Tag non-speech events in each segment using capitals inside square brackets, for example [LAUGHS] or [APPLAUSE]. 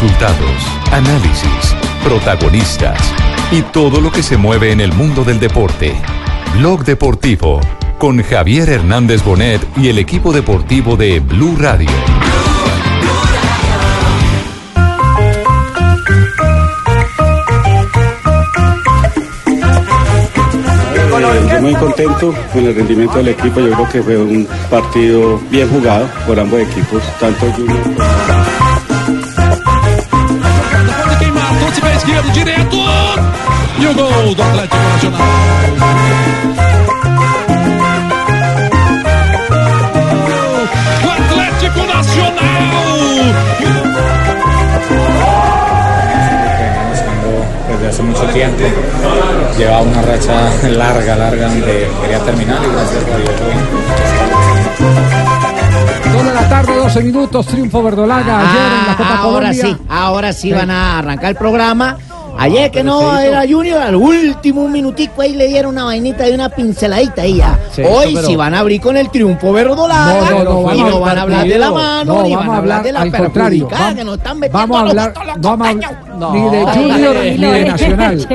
Resultados, análisis, protagonistas y todo lo que se mueve en el mundo del deporte. Blog Deportivo con Javier Hernández Bonet y el equipo deportivo de Blue Radio. Muy contento con el rendimiento del equipo. Yo creo que fue un partido bien jugado por ambos equipos, tanto Junior esquerdo, direto. E o gol do Atlético Nacional. O Atlético Nacional. desde hace mucho tiempo. Llevaba una racha larga, larga, donde quería terminar y gracias a Dios. Dos de la tarde, 12 minutos, triunfo verdolaga ayer en la Copa Ah, ahora Colombia. sí, ahora sí van a arrancar el programa. Ayer que no era Junior, al último minutico ahí le dieron una vainita y una pinceladita ahí ya. Sí, Hoy pero- sí van a abrir con el triunfo verdolaga No, no, no, y no van a hablar de la mano, No, ni vamos van a hablar de la perjudicada Vamos, que nos están metiendo vamos a hablar, vamos a ni de. Junior ni de Nacional.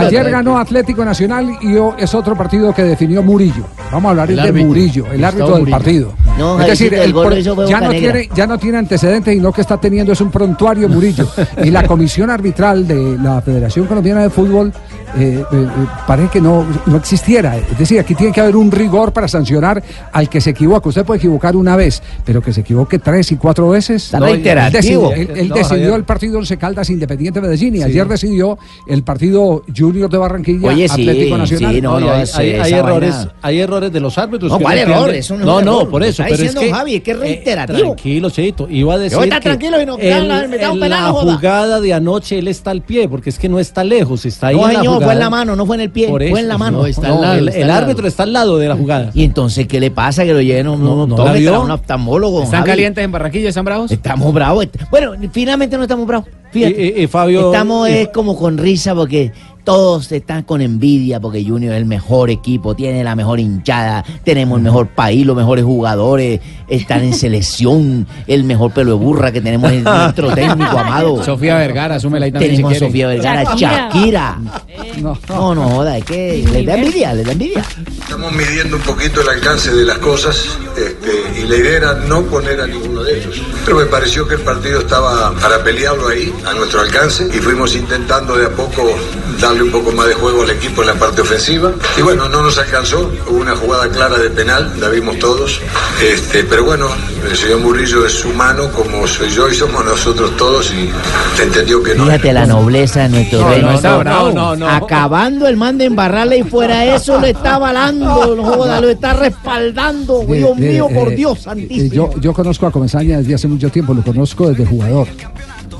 Ayer ganó Atlético Nacional y es otro partido que definió Murillo. Vamos a hablar El de árbitro. Murillo, el Gustavo árbitro del Murillo. partido. No, es decir, el gol ya, Boca no Negra. tiene, ya no tiene antecedentes y lo que está teniendo es un prontuario Murillo. [LAUGHS] y la comisión arbitral de la Federación Colombiana de Fútbol eh, eh, eh, parece que no, no existiera. Es decir, aquí tiene que haber un rigor para sancionar al que se equivoca. Usted puede equivocar una vez, pero que se equivoque tres y cuatro veces. No, él decidió, él- él No, decidió el partido Once Caldas Independiente Medellín y ayer decidió el partido Junior de Barranquilla Oye, sí, Atlético Nacional. sí, no, No, no, hay, hay- hay errores, vaina- hay errores de los árbitros. No, ¿cuál error? no es no, un no, error. por eso. Está pero es diciendo que, Javi, que es eh, reiterativo. tranquilo, Cheito. Iba a decir Yo está que tranquilo y no- me metamos en penal, la jugada de anoche él está al pie, porque es que no está lejos, está ahí No, en la fue en la mano, no fue en el pie, Por fue en la mano. no, está al lado, el, el árbitro está al lado de la jugada. Y entonces, ¿qué le pasa? Que lo lleven a un No, no un oftalmólogo. ¿Están Javi. calientes en Barranquilla? ¿Están bravos? Estamos bravos. Bueno, finalmente no estamos bravos. Fíjate. Y- y- y Fabio- Estamos y- eh, como con risa porque todos están con envidia porque Junior es el mejor equipo, tiene la mejor hinchada, tenemos el mejor país, los mejores jugadores, están en [LAUGHS] selección, el mejor pelo de burra que tenemos es nuestro [LAUGHS] técnico amado. Sofía Vergara, asúmela ahí también Tenemos si a Sofía. Vergara, Shakira. Shakira. No, no, joda, es que les da envidia, les da envidia. Estamos midiendo un poquito el alcance de las cosas este, y la idea era no poner a ninguno de ellos. Pero me pareció que el partido estaba para pelearlo ahí, a nuestro alcance, y fuimos intentando de a poco darle un poco más de juego al equipo en la parte ofensiva. Y bueno, no nos alcanzó, hubo una jugada clara de penal, la vimos todos. Este, pero bueno, el señor Murillo es humano como soy yo y somos nosotros todos y entendió que no. Fíjate la nobleza de nuestro No, no está bravo. No, no. Acabando el man de embarrarle y fuera [LAUGHS] eso lo está avalando, no joda, lo está respaldando. De- Dios de- mío, por eh, Dios eh, santísimo. Yo, yo conozco a Comesaña desde hace mucho tiempo, lo conozco desde jugador.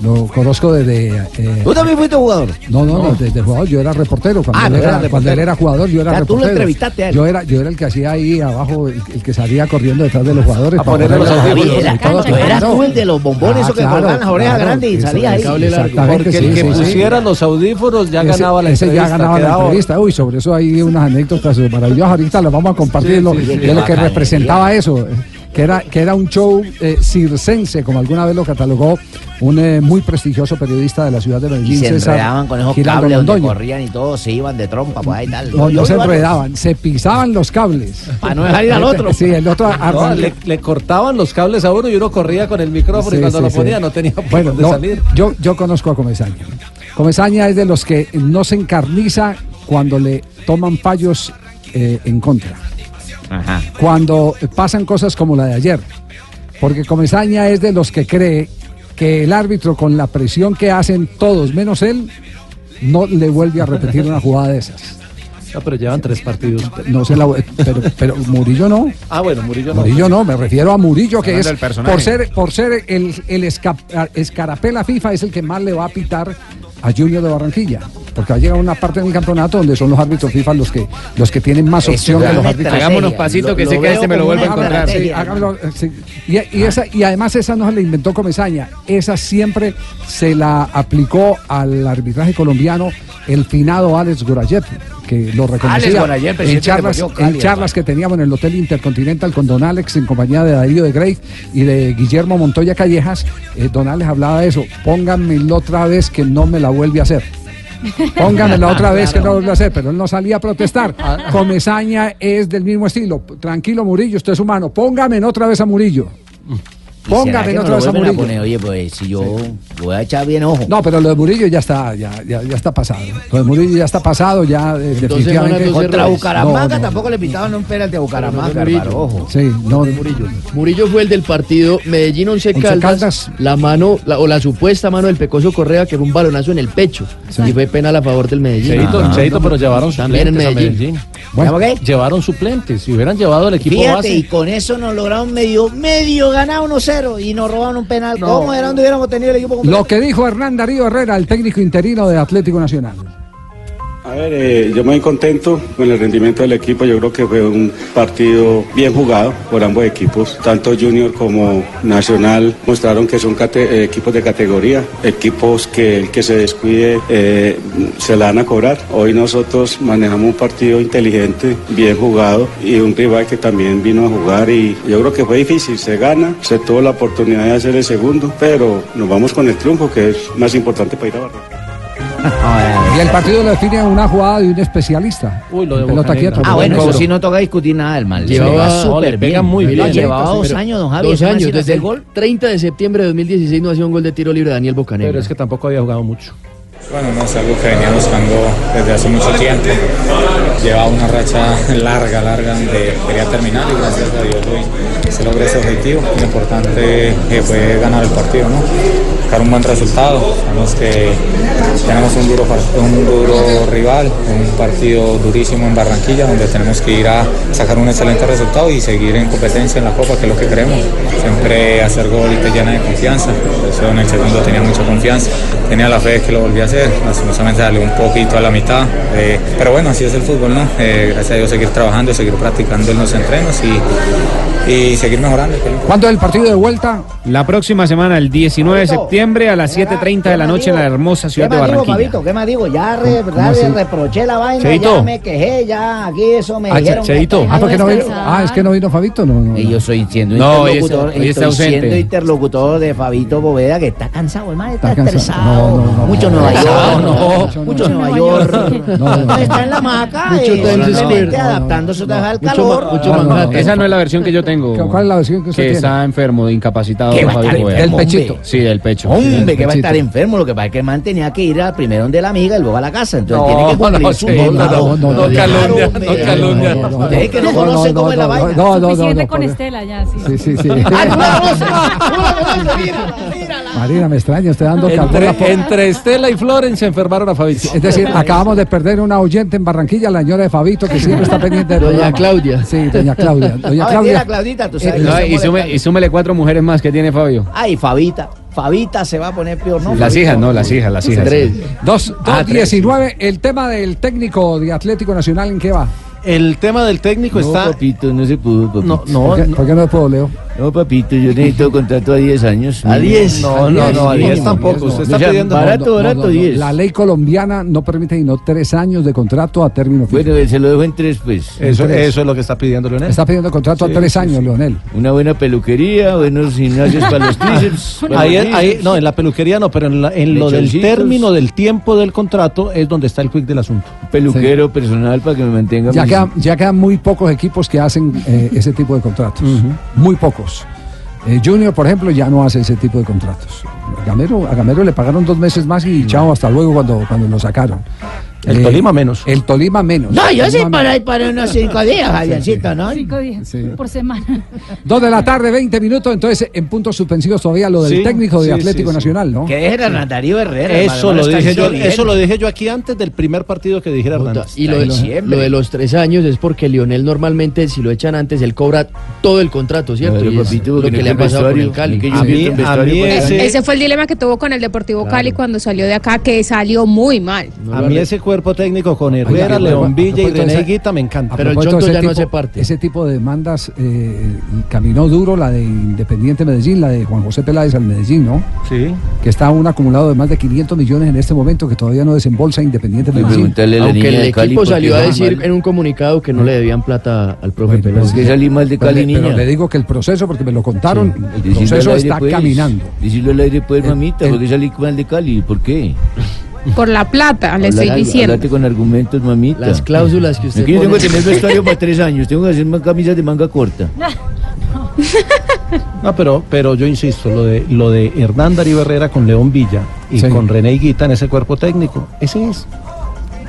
Lo conozco desde. eh, ¿Tú también fuiste jugador? No, no, no, desde jugador. Yo era reportero. Cuando, Ah, él, era, reportero. cuando él era jugador, yo era O sea, tú lo reportero. entrevistaste a él. Yo era, yo era el que hacía ahí abajo, el, el que salía corriendo detrás de los jugadores. A para ponerle los tú eras tú el de los bombones, Ah, esos que claro, colgaban las orejas claro, grandes y eso, salías ahí. exactamente, Porque el sí, que sí, sí. pusiera los audífonos ya Ese- ganaba la ese entrevista. ya ganaba la entrevista. Uy, sobre eso hay unas anécdotas maravillosas. Ahorita las vamos a compartir Sí, lo- sí, sí. de lo que representaba eso. Que era, que era un show eh, circense, como alguna vez lo catalogó un eh, muy prestigioso periodista de la ciudad de Y Medellín, se César enredaban con esos cables donde Londoño. corrían y todos se iban de trompa, pues ahí tal. No, no se enredaban, se pisaban los cables. Para no dejar ir al otro. Sí, el otro No, le, le cortaban los cables a uno y uno corría con el micrófono y cuando sí, lo sí. ponía no tenía por Bueno, dónde no, salir. yo, yo conozco a Comesaña. Comesaña es de los que no se encarniza cuando le toman fallos eh, en contra. Cuando pasan cosas como la de ayer. Porque Comesaña es de los que cree que el árbitro con la presión que hacen todos menos él no le vuelve a repetir una jugada de esas. No, pero llevan tres partidos. No se la, pero, pero Murillo no. Ah, bueno, Murillo no. Murillo no, me refiero a Murillo que Hablando es por ser por ser el, el esca- escarapela FIFA es el que más le va a pitar a Junior de Barranquilla, porque va a llegar una parte del campeonato donde son los árbitros FIFA los que los que tienen más opción que los árbitros. Hagámonos pasito que sé que este me lo vuelve a encontrar. Sí, sí. Y, y esa, y además esa no se la inventó Comesaña, esa siempre se la aplicó al arbitraje colombiano el finado Alex Gorayev, que lo reconocía en charlas, Cali, en charlas que teníamos en el Hotel Intercontinental con Don Alex en compañía de Darío de Grey y de Guillermo Montoya Callejas. eh, don Alex hablaba de eso. Pónganmelo otra vez que no me la vuelve a hacer. Pónganmela [LAUGHS] otra vez que no vuelve a hacer, pero él no salía a protestar. Comesaña es del mismo estilo. Tranquilo, Murillo, usted es humano. Póngame otra vez a Murillo. ¿Y será Póngame que no otra lo vez a poner? Oye, pues si yo voy a echar bien ojo. No, pero lo de Murillo ya está, ya, ya, ya está pasado. Lo de Murillo ya está pasado, ya eh, definitivamente. Contra Bucaramanga No, no. tampoco le pitaban un penalti a Bucaramanga, Murillo. ojo. Sí, no, Murillo. Murillo fue el del partido Medellín Once Caldas, Caldas. la mano la- o la supuesta mano del Pecoso Correa que fue un balonazo en el pecho y fue penal a favor del Medellín. Cheito, Ah, pero llevaron También en Medellín. Bueno. ¿Cómo qué? Llevaron suplentes. Si hubieran llevado el equipo Fíjate, base. y con eso nos lograron medio, medio ganar 1-0 y nos robaron un penal. ¿Cómo era donde hubiéramos tenido el equipo completo? Lo que dijo Hernán Darío Herrera, el técnico interino de Atlético Nacional. A ver, eh, yo muy contento con el rendimiento del equipo. Yo creo que fue un partido bien jugado por ambos equipos. Tanto Junior como Nacional mostraron que son eh, equipos de categoría, equipos que el que se descuide eh, se la van a cobrar. Hoy nosotros manejamos un partido inteligente, bien jugado y un rival que también vino a jugar y yo creo que fue difícil. Se gana, se tuvo la oportunidad de hacer el segundo, pero nos vamos con el triunfo que es más importante para ir a Barranquilla. [LAUGHS] Y el partido lo define una jugada de un especialista. Uy, lo de Pelota quieta. Ah, bueno, eso sí no toca discutir nada del mal. Llevaba- súper bien. muy bien. Llevaba dos años, don Javi. Dos años, desde el gol. 30 de septiembre de 2016 no hacía un gol de tiro libre Daniel Bocanegra. Pero es que tampoco había jugado mucho. Bueno, no es algo que venía buscando desde hace mucho tiempo. Llevaba una racha larga, larga, donde quería terminar y gracias a Dios hoy se logró ese objetivo. Lo importante eh, fue ganar el partido, ¿no? Buscar un buen resultado. Sabemos que tenemos un duro, un duro rival, un partido durísimo en Barranquilla, donde tenemos que ir a sacar un excelente resultado y seguir en competencia en la Copa, que es lo que queremos. Siempre hacer gol te llena de confianza. Eso en el segundo tenía mucha confianza. Tenía la fe de que lo volví a hacer. Lastimosamente salió un poquito a la mitad. eh, pero bueno, así es el fútbol, ¿no? Eh, gracias a Dios seguir trabajando, seguir practicando en los entrenos y, y seguir mejorando. ¿Cuándo es el partido de vuelta? La próxima semana, el 19 de septiembre a las 7.30 de la noche en la hermosa ciudad ¿Qué de digo, Barranquilla. Fabito? ¿Qué más digo? Ya re, ya reproché la vaina, Cheito. ya me quejé, ya aquí eso me Ah, dijeron. Cheito. Ah, ¿por qué no vino? Ah, es que no vino Fabito. No, no, Y yo soy siendo No, hoy interlocutor, está- hoy está estoy siendo interlocutor de Fabito Boveda que está cansado, hermano, está, Está estresado. No, no, no, mucho no, Nueva no, York, no, mucho no, Nueva no, York. no, no, no. Está en la maca, simplemente adaptándose otra vez al Mucho calor. ma- mucho No, no, no. Manhattan. Esa no es la versión que yo tengo. ¿Cuál es la versión que usted Que tiene? está enfermo, incapacitado. ¿Qué va a Fabio estar Poveda. Del enfermo, pechito. Sí, del pecho. Hombre, que va a estar enfermo, lo que pasa es que el man tenía que ir al primero donde la amiga y luego a la casa. Entonces No, tiene que cumplir no, su sí, norma. no, no, no, Ustedes que no conocen cómo es la no, vaina. No, no, no. Suficiente no, con Estela ya, sí. Sí, sí. Ah. Mírala, mírala. Marina, me extraña, usted dando Entre, entre Estela y Floren se enfermaron a Fabito. Es decir, acabamos de perder una oyente en Barranquilla, la señora de Fabito, que siempre está pendiente del Doña programa. Claudia. Sí, doña Claudia. Doña Ah, mentira, Claudia. Claudita, tú sabes. Eh, yo No, y, sume- y súmele cuatro mujeres más que tiene Fabio. Ay, Fabita. Fabita se va a poner peor, ¿no? Las hijas, no, las hijas, las hijas. Tres. Dos, Ah, dos tres, 19, el tema del técnico de Atlético Nacional, ¿en qué va? El tema del técnico No, está. papito, no se pudo, papito. No, no, ¿Por qué, no. por qué no puedo, Leo? No, papito, yo necesito [LAUGHS] contrato a 10 años. A 10. No, no, no, a 10 mínimo, tampoco. Usted está O sea, pidiendo. barato, barato, 10. La ley colombiana no permite sino tres años de contrato a término fijo. Bueno, se lo dejo en tres, pues. Eso, Tres. eso es lo que está pidiendo Leonel. Está pidiendo contrato Sí, a tres sí, años, sí. Leonel. Una buena peluquería, buenos gimnasios para los [LAUGHS] tríceps. Ahí, ahí, no, en la peluquería no, pero en, la- en lo del término del tiempo del contrato es donde está el quick del asunto. Peluquero personal para que me mantenga. Ya quedan, ya quedan muy pocos equipos que hacen eh, ese tipo de contratos. Muy pocos. Eh, Junior, por ejemplo, ya no hace ese tipo de contratos. A Gamero, a Gamero le pagaron dos meses más y chao, hasta luego cuando, cuando lo sacaron. El Eh, Tolima menos. El Tolima menos. No, yo sí para, para unos cinco días, Javiercito, ¿no? Cinco días Sí. por semana. Dos de la tarde, 20 minutos. Entonces, en puntos suspensivos todavía lo del Sí, técnico de sí, Atlético. Nacional, ¿no? Que dejen a Hernán Darío Herrera. Eso lo dije yo, eso lo dije yo aquí antes del primer partido que dijera Hernández. Y lo de, diciembre. lo de los tres años es porque Lionel normalmente, si lo echan antes, él cobra todo el contrato, ¿cierto? Y es lo que le ha pasado con el Cali. que yo A mí- invierto en a vestuario mí para- ese- Ese fue el dilema que tuvo con el Deportivo Cali cuando salió de acá, que salió muy mal. No a lo mí arre- ese cuerpo técnico con Herrera, Oiga, León Villa y de René Guita me encanta. a propósito de ese tipo- Ese tipo de demandas eh, caminó duro la de Independiente Medellín, la de Juan José Peláez al Medellín, ¿no? Sí. Que está un acumulado de más de 500 millones en este momento que todavía no desembolsa Independiente Medellín. Aunque el equipo salió a decir en un comunicado que no le debían plata al profe Peláez. Pero le- Pero le digo que el proceso, porque me lo contaron, el proceso aire, está pues. caminando. Decirlo al aire, pues, El- mamita, el- porque salí mal de Cali. ¿Por qué? Por la plata, le estoy diciendo. Hablate con argumentos, mamita. Las cláusulas que usted Aquí yo tengo que tener vestuario para tres años. Tengo que hacer más camisas de manga corta. [LAUGHS] No, pero, pero yo insisto, lo de, lo de Hernán Darío Herrera con León Villa y Sí. con René Guita en ese cuerpo técnico, ese es.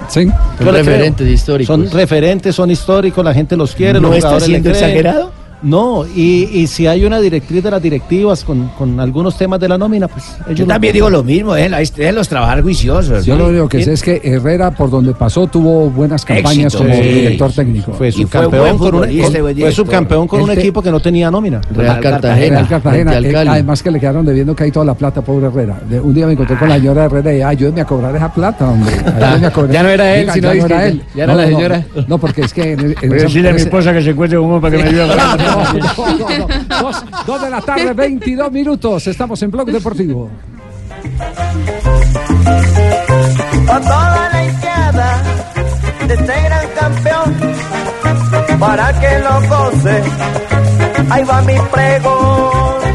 Sí. Son le creo. referentes históricos. Son referentes, son históricos, la gente los quiere, ¿No los está siendo exagerado? No, y, y si hay una directriz de las directivas con, con algunos temas de la nómina, pues ellos Yo lo- también digo lo mismo, ¿eh? déjenlos trabajar juiciosos. Yo lo único que sé es que Herrera, por donde pasó, tuvo buenas campañas Éxito, como sí. director técnico. Fue subcampeón con, un, con- buen fue director. subcampeón con un Este- equipo que no tenía nómina. Real Cartagena. Real Cartagena, eh, además que le quedaron debiendo que hay toda la plata, pobre Herrera. De- un día me encontré con la señora Herrera y ayúdeme a cobrar esa plata, hombre. [LAUGHS] Ayúdeme a cobrar. Ya no era él, Diga, sino ya no era él. ya era la señora. No, porque es que en, en Voy a esa- decirle a mi esposa que se encuentre un hombre para que me ayude a [LAUGHS] No. Dos, dos de la tarde, 22 minutos. Estamos en Blog Deportivo. a toda la izquierda de este gran campeón para que lo goce. Ahí va mi pregón.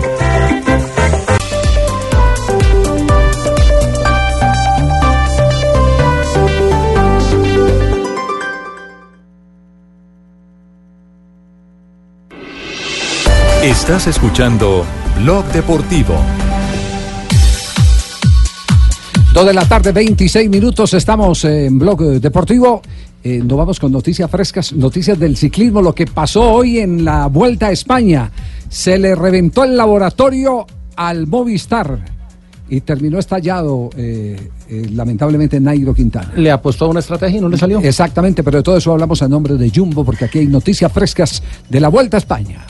Estás escuchando Blog Deportivo. Dos de la tarde, 26 minutos. Estamos en Blog Deportivo. Eh, nos vamos con noticias frescas, noticias del ciclismo. Lo que pasó hoy en la Vuelta a España. Se le reventó el laboratorio al Movistar y terminó estallado, eh, eh, lamentablemente, Nairo Quintana. Le apostó a una estrategia y no le salió. Exactamente, pero de todo eso hablamos a nombre de Jumbo, porque aquí hay noticias frescas de la Vuelta a España.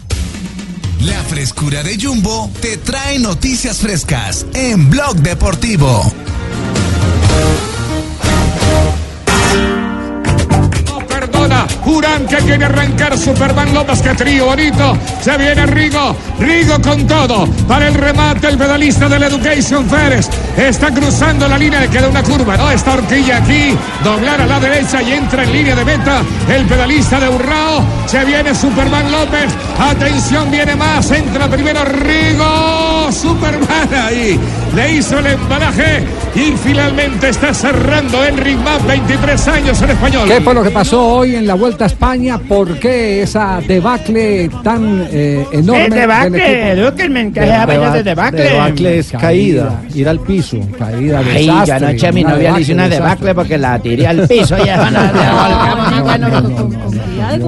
La frescura de Jumbo te trae noticias frescas en Blog Deportivo. Jurán que quiere arrancar Superman López, que trío bonito. Se viene Rigo, Rigo con todo. Para el remate, el pedalista del Education Ferres. Está cruzando la línea, le queda una curva, ¿no? Esta horquilla aquí, doblar a la derecha y entra en línea de meta. El pedalista de Urrao. Se viene Superman López. Atención, viene más. Entra primero Rigo. Superman ahí. Le hizo el embalaje y finalmente está cerrando Enric Mas, 23 años en español. ¿Qué fue lo que pasó hoy en la Vuelta a España? ¿Por qué esa debacle tan eh, enorme? El debacle? Dukelman, que se vaya de debacle. Debacle es caída, ir al piso. Caída, Ay, yo anoche a mi novia le hice una debacle porque la tiré al piso y van a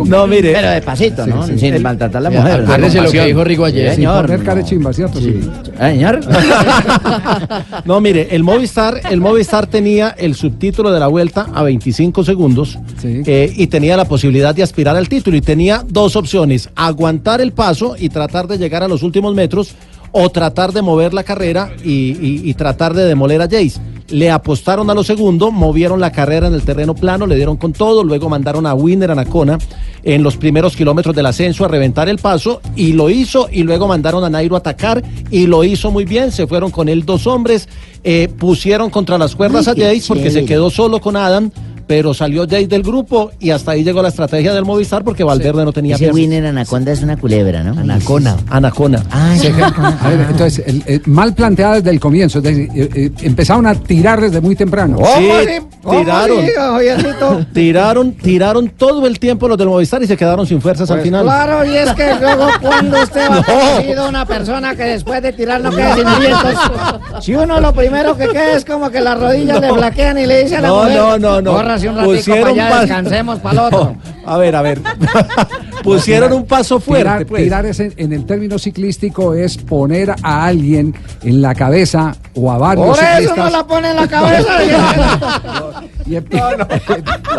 No, mire. Pero despacito, ¿no? Sí, sí. Sin El- maltratar a la mujer. acuérdese lo que dijo Rigo ayer. Sí, Sin señor. poner carechimba, ¿cierto? Sí. Señor. [LAUGHS] No, mire, el Movistar, el Movistar tenía el subtítulo de la vuelta a 25 segundos eh, y tenía la posibilidad de aspirar al título y tenía dos opciones, aguantar el paso y tratar de llegar a los últimos metros o tratar de mover la carrera y, y- y tratar de demoler a Jace. Le apostaron a lo segundo, movieron la carrera en el terreno plano, le dieron con todo, luego mandaron a Winner Anacona en los primeros kilómetros del ascenso a reventar el paso y lo hizo y luego mandaron a Nairo a atacar y lo hizo muy bien, se fueron con él dos hombres, eh, pusieron contra las cuerdas Ay, a Jace porque se quedó solo con Adam. Pero salió Jace del grupo y hasta ahí llegó la estrategia del Movistar porque Valverde no tenía Ese piernas. Winner Anaconda es una culebra, ¿no? Anacona. Anacona. Ay, [LAUGHS] A ver, entonces, el- el- mal planteada desde el comienzo. es decir, eh, eh, empezaron a tirar desde muy temprano. Sí, tiraron, tiraron, tiraron todo el tiempo los del Movistar y se quedaron sin fuerzas al final. Claro, y es que luego cuando usted va [LAUGHS] No. a una persona que después de tirar no queda sin alientos. Si uno lo primero que queda es como que las rodillas le flaquean y le dice a la No, mujer, no, no, no. "Córrase un Pusieron para allá, pas- descansemos para el [LAUGHS] otro. No, a ver, a ver. [LAUGHS] Pusieron un paso fuerte. Tirar, pues. tirar es en, en el término ciclístico es poner a alguien en la cabeza o a varios Por eso ciclistas. no la pone en la cabeza. Y em-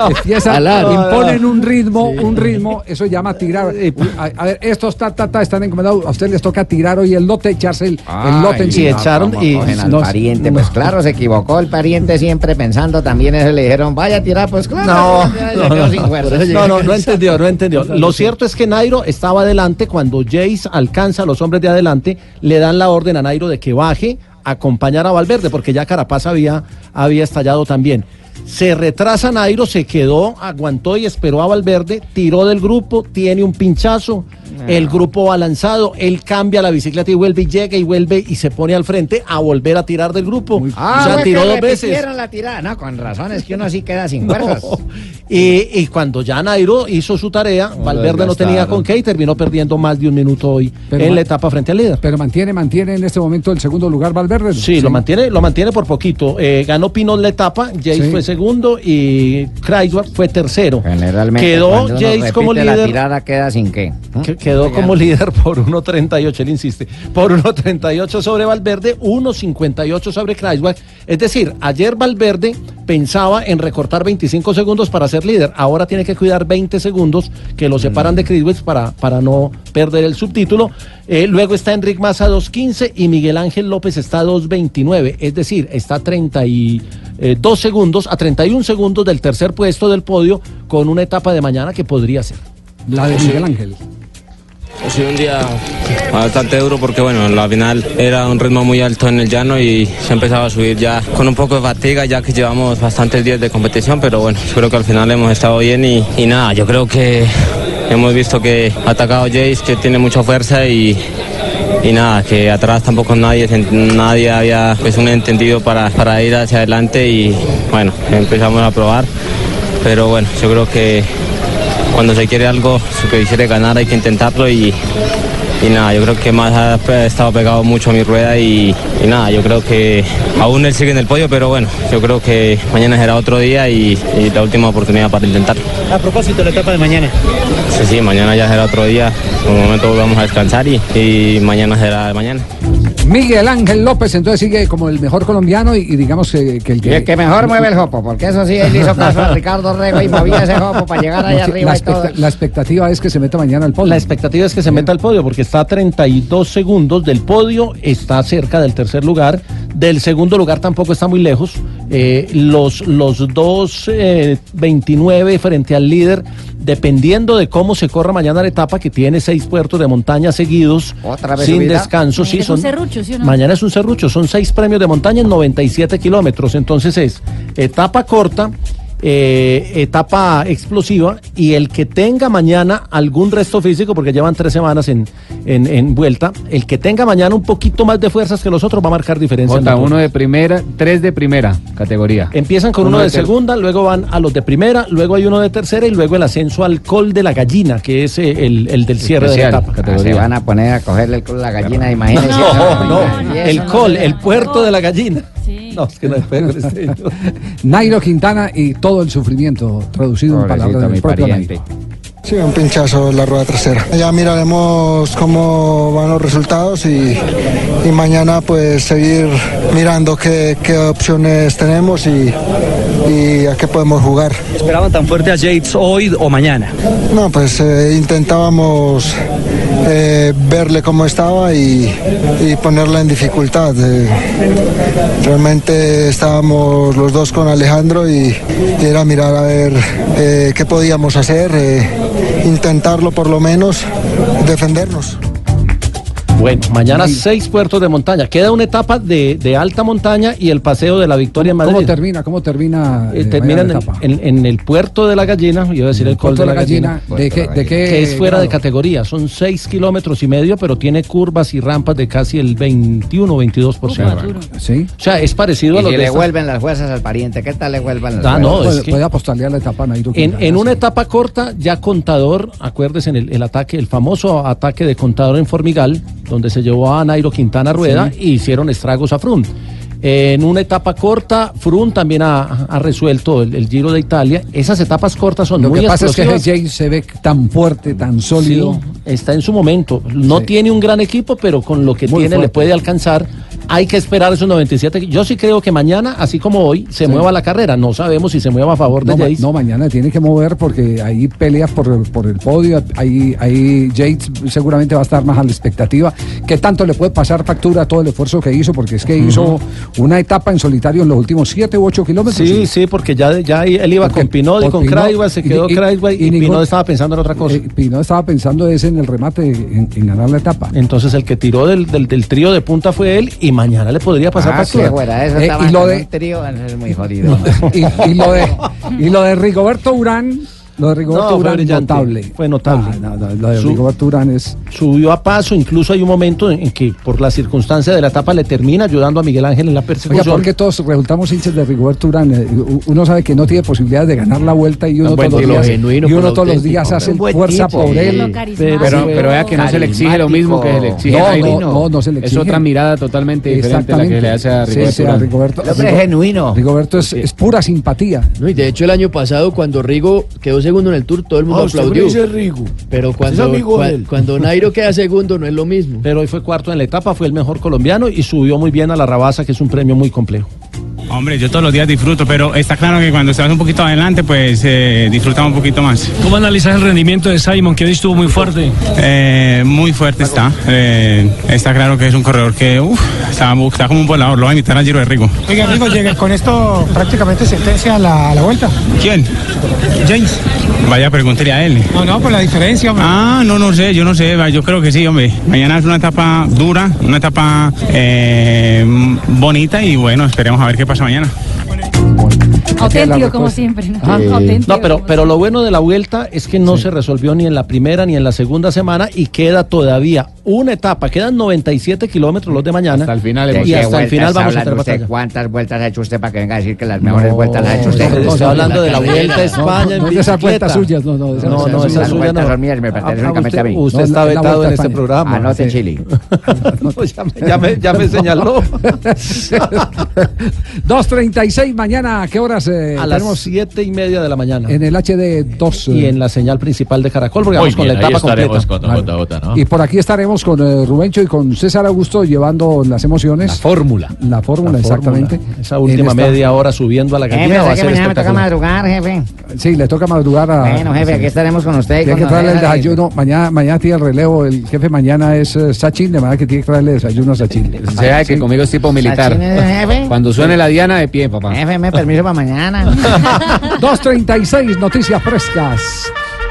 empiezan, Alar. imponen un ritmo, un ritmo, eso se llama tirar. A, a ver, estos ta, ta, ta, están encomendados, a ustedes les toca tirar hoy el lote, echarse el, el lote encima. no, ¿cómo cogen al no, pariente, no. pues claro, se equivocó el pariente siempre pensando también eso le dijeron, vaya a tirar, pues claro. No, no, [LAUGHS] no, no, no, no entendió, no entendió. Lo cierto es que Nairo estaba adelante cuando Jace alcanza a los hombres de adelante, le dan la orden a Nairo de que baje a acompañar a Valverde, porque ya Carapaz había, había estallado también. Se retrasa Nairo, se quedó, aguantó y esperó a Valverde, tiró del grupo, tiene un pinchazo, el grupo va lanzado, él cambia la bicicleta y vuelve y llega y vuelve y se pone al frente a volver a tirar del grupo. Ah, o sea, tiró dos veces. la tirada. No, con razón, es que uno sí queda sin [LAUGHS] No. fuerzas. Y, y cuando ya Nairo hizo su tarea, Valverde no tenía con qué y terminó perdiendo más de un minuto hoy Pero en la etapa frente al líder. Pero mantiene, mantiene en este momento el segundo lugar Valverde. Sí, lo mantiene, lo mantiene por poquito. Eh, ganó Pinot la etapa, Jace Sí. fue segundo y Kreisberg fue tercero. Generalmente Quedó Jace como repite la líder. tirada queda sin qué. que quedó como líder por 1.38, él insiste, por 1.38 sobre Valverde, 1.58 sobre Kreisberg. Es decir, ayer Valverde pensaba en recortar 25 segundos para ser líder, ahora tiene que cuidar 20 segundos que lo separan de Kreisberg para, para no perder el subtítulo. Eh, luego está Enric Massa 2.15 y Miguel Ángel López está 2.29, es decir, está a 32 segundos, a 31 segundos del tercer puesto del podio con una etapa de mañana que podría ser. La de Miguel Ángel. Ha sido un día bastante duro porque bueno, la final era un ritmo muy alto en el llano y se empezaba a subir ya con un poco de fatiga ya que llevamos bastantes días de competición, pero bueno, creo que al final hemos estado bien y, y nada, yo creo que hemos visto que ha atacado Jace, que tiene mucha fuerza y, y nada, que atrás tampoco nadie, nadie había pues un entendido para, para ir hacia adelante y bueno, empezamos a probar, pero bueno, yo creo que cuando se quiere algo, si que quiere ganar hay que intentarlo y, y nada, yo creo que más ha pe- estado pegado mucho a mi rueda y, y nada, yo creo que aún él sigue en el podio, pero bueno, yo creo que mañana será otro día y, y la última oportunidad para intentarlo. A propósito la etapa de mañana. Sí, sí, mañana ya será otro día, por un momento vamos a descansar y, y mañana será de mañana. Miguel Ángel López, entonces sigue como el mejor colombiano y, y digamos que, que el Y que, el que mejor mueve el jopo, porque eso sí, él hizo caso a [LAUGHS] Ricardo Rego y movía ese jopo para llegar allá No, arriba la, y todo. expecta- la expectativa es que se meta mañana al podio. La expectativa es que se meta al podio porque está a 32 segundos del podio, está cerca del tercer lugar, del segundo lugar tampoco está muy lejos. Eh, los los dos eh, 29 frente al líder, dependiendo de cómo se corra mañana la etapa, que tiene seis puertos de montaña seguidos, ¿Otra vez sin subida? descanso. Sí, Es son, un serrucho, ¿sí o no? Mañana es un serrucho, son seis premios de montaña en 97 kilómetros. Entonces es etapa corta, eh, etapa explosiva y el que tenga mañana algún resto físico, porque llevan tres semanas en, en, en vuelta, el que tenga mañana un poquito más de fuerzas que los otros va a marcar diferencia. Jota, uno de primera, tres de primera categoría. Empiezan con uno, de, segunda, luego van a los de primera, luego hay uno de tercera y luego el ascenso al col de la gallina, que es eh, el, el del cierre Especial, de la etapa. Ah, se van a poner a cogerle el culo a la gallina, imagínense. No, no, eso el no col, el puerto de la gallina. No, es que no es peor este. [LAUGHS] Nairo Quintana y todo el sufrimiento traducido en palabras mi del propio pariente. Nairo. Sí, un pinchazo en la rueda trasera. Ya miraremos cómo van los resultados y, y mañana pues seguir mirando qué, qué opciones tenemos y, y a qué podemos jugar. ¿Esperaban tan fuerte a Yates hoy o mañana? No, pues eh, intentábamos eh, verle cómo estaba y, y ponerla en dificultad. Eh, realmente estábamos los dos con Alejandro y, y era mirar a ver qué podíamos hacer, intentarlo por lo menos, defendernos. Bueno, mañana seis puertos de montaña. Queda una etapa de, de alta montaña y el paseo de la Victoria en Madrid. ¿Cómo termina? ¿Cómo termina? Eh, eh, termina en en- en el puerto de la gallina, iba a decir el, col de la, gallina, ¿de qué- de qué que es fuera de categoría, son seis kilómetros y medio, pero tiene curvas y rampas de casi el 21 22 por ciento. Sí. O sea, es parecido Y a los si de le vuelven las fuerzas al pariente, ¿qué tal le vuelvan las Ah, no, fuerzas? es que- Puede apostarle la etapa Nairo En, en una etapa corta, ya Contador, acuérdese en el, el ataque, el famoso ataque de Contador en Formigal, donde se llevó a Nairo Quintana rueda Sí. y hicieron estragos a Frun. En una etapa corta, Frun también ha, ha resuelto el, el Giro de Italia. Esas etapas cortas son Lo muy que pasa es que explosivas. Jay se ve tan fuerte, tan sólido. Sí, está en su momento. No Sí. tiene un gran equipo, pero con lo que Muy tiene le puede alcanzar hay que esperar esos 97. Yo sí creo que mañana, así como hoy, se Sí. mueva la carrera. No sabemos si se mueva a favor de No, Yates. no, mañana tiene que mover porque ahí peleas por, por el podio. Ahí, ahí Yates seguramente va a estar más a la expectativa. ¿Qué tanto le puede pasar factura a todo el esfuerzo que hizo? Porque es que hizo una etapa en solitario en los últimos 7 u 8 kilómetros. Sí, sí, porque ya, ya él iba Porque con Pinot y con Craigwell, se quedó y- Craigwell y, y Pinot estaba pensando en otra cosa. Eh, Pinot estaba pensando es en el remate, en, en ganar la etapa. Entonces el que tiró del, del, del trío de punta fue él y mañana le podría pasar Ah, factura. eso Eh, y lo de- un trío, eso es muy jodido. [LAUGHS] y, y lo de, y lo de Rigoberto Urán, lo de Rigoberto No, fue Urán brillante, notable. fue notable. Ah, no, no, lo de Su- Rigoberto Urán es Subió a paso, incluso hay un momento en que por la circunstancia de la etapa le termina ayudando a Miguel Ángel en la Oiga, persecución. ¿por qué todos resultamos hinchas de Rigoberto Urán? Eh, Uno sabe que no tiene posibilidades de ganar la vuelta y uno todos los días, genuino, y uno todos los días hace fuerza tipo. por Sí, él. Pero- pero vea que no se le exige lo mismo que se le exige no, a no, no, no se le Es exige. otra mirada totalmente diferente a la que le hace a Sí, Rigoberto sí, a Urán. Rigoberto. Es genuino. Rigoberto es, es pura simpatía. No, y de hecho el año pasado cuando Rigo quedó segundo en el Tour, todo el mundo Ah, aplaudió. me dice Rigo. Pero cuando, Es amigo cua- de él. cuando Nairo queda segundo no es lo mismo. Pero hoy fue cuarto en la etapa, fue el mejor colombiano y subió muy bien a la Rabasa, que es un premio muy complejo. Hombre, yo todos los días disfruto, pero está claro que cuando estás un poquito adelante, pues eh, disfrutamos un poquito más. ¿Cómo analizas el rendimiento de Simon, que hoy estuvo muy fuerte? Eh, muy fuerte está. Eh, está claro que es un corredor que uf, está, está como un volador. Lo va a invitar al Giro de Rigo. Oiga, amigo, llega con esto prácticamente sentencia a la, a la vuelta. ¿Quién? James. Vaya, pregúntele a él. No, no, por la diferencia, hombre. Ah, no, no sé, yo no sé, yo creo que sí, hombre. Mañana es una etapa dura, una etapa eh, bonita y bueno, esperemos a ver qué pasa mañana. Auténtico, como siempre. ¿no? Auténtico. No, pero, pero lo bueno de la vuelta es que no se resolvió ni en la primera ni en la segunda semana y queda todavía una etapa. Quedan 97 kilómetros los de mañana. Hasta el final ¿De y hasta el final vamos a batalla. ¿Cuántas vueltas ha hecho usted para que venga a decir que las mejores vueltas las ha hecho usted? No, estoy hablando de la Vuelta a España en no esas vueltas suyas, no, no, esas No, no, vueltas esa suyas. suya vueltas no. son mías, me pertenecen Ah, únicamente a mí. Usted No, está vetado en este programa. Anote. Chile. [LAUGHS] No, ya, me, [LAUGHS] señaló. [LAUGHS] 2.36 mañana, ¿a qué horas eh, A las tenemos siete y media de la mañana. en el HD 2? Y en la señal principal de Caracol, porque Muy vamos con la etapa completa. con ¿no? Y por aquí estaremos con eh, Rubencho y con César Augusto llevando las emociones. La fórmula. La fórmula, La fórmula. exactamente. Esa última esta- media hora subiendo a la Eh, gallina va a que ser mañana me toca madrugar, jefe. Sí, le toca madrugar a. Bueno, jefe, aquí estaremos con usted. Tiene que traerle el desayuno. Mañana, mañana tiene el relevo. El jefe mañana es eh, Sachin, de manera que tiene que traerle desayuno a Sachin. sea que conmigo es tipo militar. Cuando suene la diana, de pie, papá. Jefe, me permiso para mañana. [LAUGHS] 2.36, noticias frescas.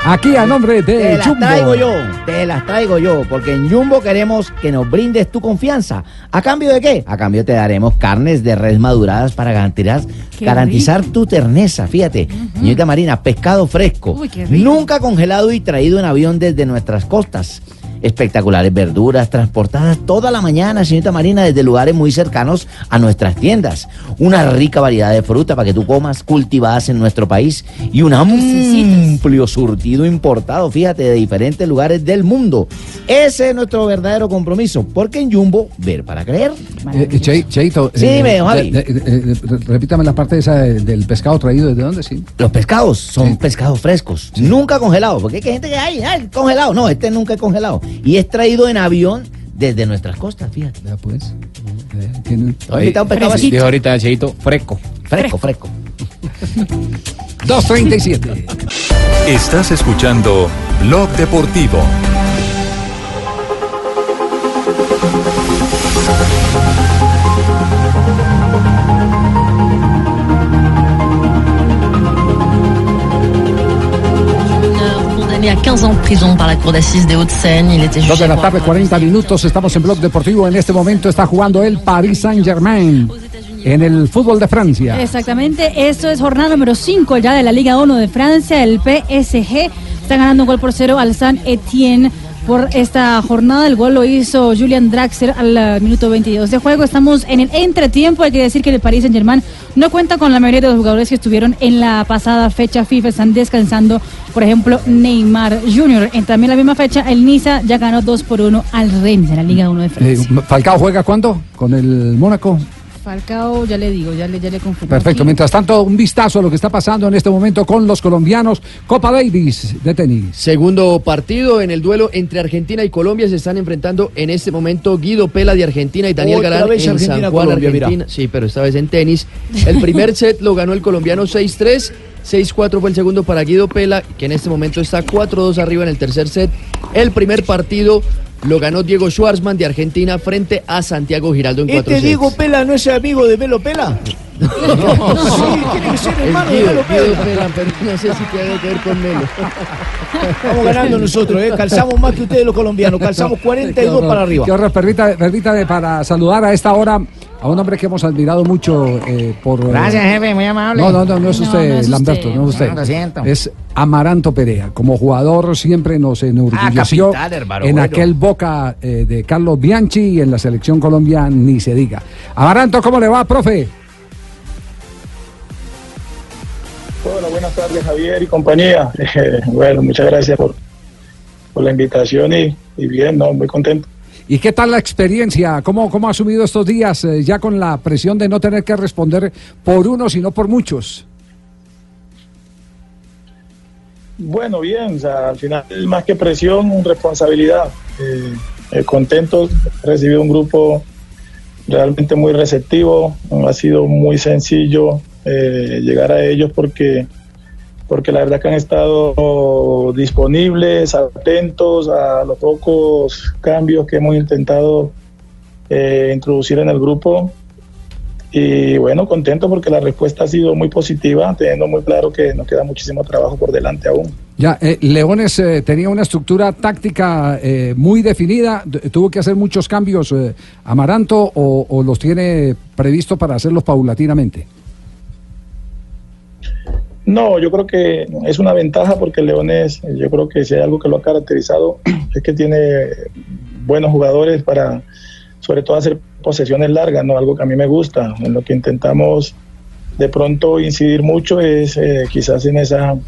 Aquí a nombre Te de las Jumbo. traigo yo, te las traigo yo, porque en Jumbo queremos que nos brindes tu confianza. ¿A cambio de qué? A cambio te daremos carnes de res maduradas para garantizar, Qué garantizar tu terneza. Fíjate, señorita Marina, pescado fresco, Uy, nunca congelado y traído en avión desde nuestras costas. Espectaculares verduras transportadas toda la mañana, señorita Marina, desde lugares muy cercanos a nuestras tiendas. Una rica variedad de fruta para que tú comas, cultivadas en nuestro país. Y un amplio surtido importado, fíjate, de diferentes lugares del mundo. Ese es nuestro verdadero compromiso, porque en Jumbo, ver para creer. Eh, Che- Cheito. Sí, eh, me, Javi. eh, repítame la parte esa de- del pescado traído. ¿Desde dónde? Sí. Los pescados son pescados frescos, nunca congelados, porque hay gente que hay, ay, congelado. No, este nunca es congelado. Y es traído en avión desde nuestras costas, fíjate. Ya pues. Ahorita un pescado así. Dijo ahorita Cheito, fresco. Fresco, fresco. 2.37. [LAUGHS] Estás escuchando Blog Deportivo. Condamné à 15 ans de prison par la cour d'assises des Hauts-de-Seine. Il était Dos jugé de la tarde, 40 minutos. Estamos en Blog Deportivo. En este momento está jugando el Paris Saint-Germain en el fútbol de Francia. Exactamente, esto es jornada número 5 ya de la Liga 1 de Francia. El PSG está ganando un gol por cero al San Etienne por esta jornada. El gol lo hizo Julian Draxler al eh, minuto 22 de juego. Estamos en el entretiempo. Hay que decir que el Paris Saint Germain no cuenta con la mayoría de los jugadores que estuvieron en la pasada fecha FIFA. Están descansando, por ejemplo, Neymar Jr. En también la misma fecha, el Niza ya ganó 2 por 1 al Rennes de la Liga 1 de Eh, Francia. ¿Falcao juega cuándo? ¿Con el Mónaco? Falcao, ya le digo, ya le, ya le confirmo. Perfecto. aquí. Mientras tanto, un vistazo a lo que está pasando en este momento con los colombianos. Copa Davis de tenis. Segundo partido en el duelo entre Argentina y Colombia se están enfrentando en este momento Guido Pela de Argentina y Daniel Otra Galán en San Argentina, Juan, Colombia, mira. Argentina. Sí, pero esta vez en tenis. El [LAUGHS] primer set lo ganó el colombiano 6-3. 6-4 fue el segundo para Guido Pela, que en este momento está 4-2 arriba en el tercer set. El primer partido lo ganó Diego Schwartzman de Argentina frente a Santiago Giraldo en 4 ¿Este Diego Pela no es amigo de Melo Pela? [LAUGHS] sí, tiene que ser hermano de Melo Pela. Pela, pero no sé si tiene que ver con Melo. Estamos ganando nosotros, ¿eh? calzamos más que ustedes los colombianos, calzamos 42 para arriba. Qué horror. Permita- permítame para saludar a esta hora a un hombre que hemos admirado mucho eh, por. eh, Gracias, jefe, muy amable. No, no, no, no es No, usted, no es Lamberto, usted. no es usted. No, lo siento. Es Amaranto Perea. Como jugador siempre nos enorgulleció Ah, capital, hermano, en bueno. aquel Boca eh, de Carlos Bianchi y en la selección Colombia ni se diga. Amaranto, ¿cómo le va, profe? Hola, buenas tardes Javier y compañía. Eh, [LAUGHS] bueno, muchas gracias por, por la invitación y, y bien, no, muy contento. ¿Y qué tal la experiencia? ¿Cómo, cómo ha asumido estos días eh, ya con la presión de no tener que responder por uno, sino por muchos? Bueno, bien, o sea, al final más que presión, responsabilidad. Eh, eh, contento, he recibido un grupo realmente muy receptivo, ha sido muy sencillo eh, llegar a ellos porque porque la verdad que han estado disponibles, atentos a los pocos cambios que hemos intentado eh, introducir en el grupo. Y bueno, contento porque la respuesta ha sido muy positiva, teniendo muy claro que nos queda muchísimo trabajo por delante aún. Ya, eh, Leones eh, tenía una estructura táctica eh, muy definida. ¿Tuvo que hacer muchos cambios eh, Amaranto o, o los tiene previsto para hacerlos paulatinamente? No, yo creo que es una ventaja porque Leones, yo creo que si hay algo que lo ha caracterizado [CLEARS THROAT] es que tiene buenos jugadores para, sobre todo, hacer posesiones largas, ¿no? Algo que a mí me gusta. En lo que intentamos de pronto incidir mucho es eh, quizás en esa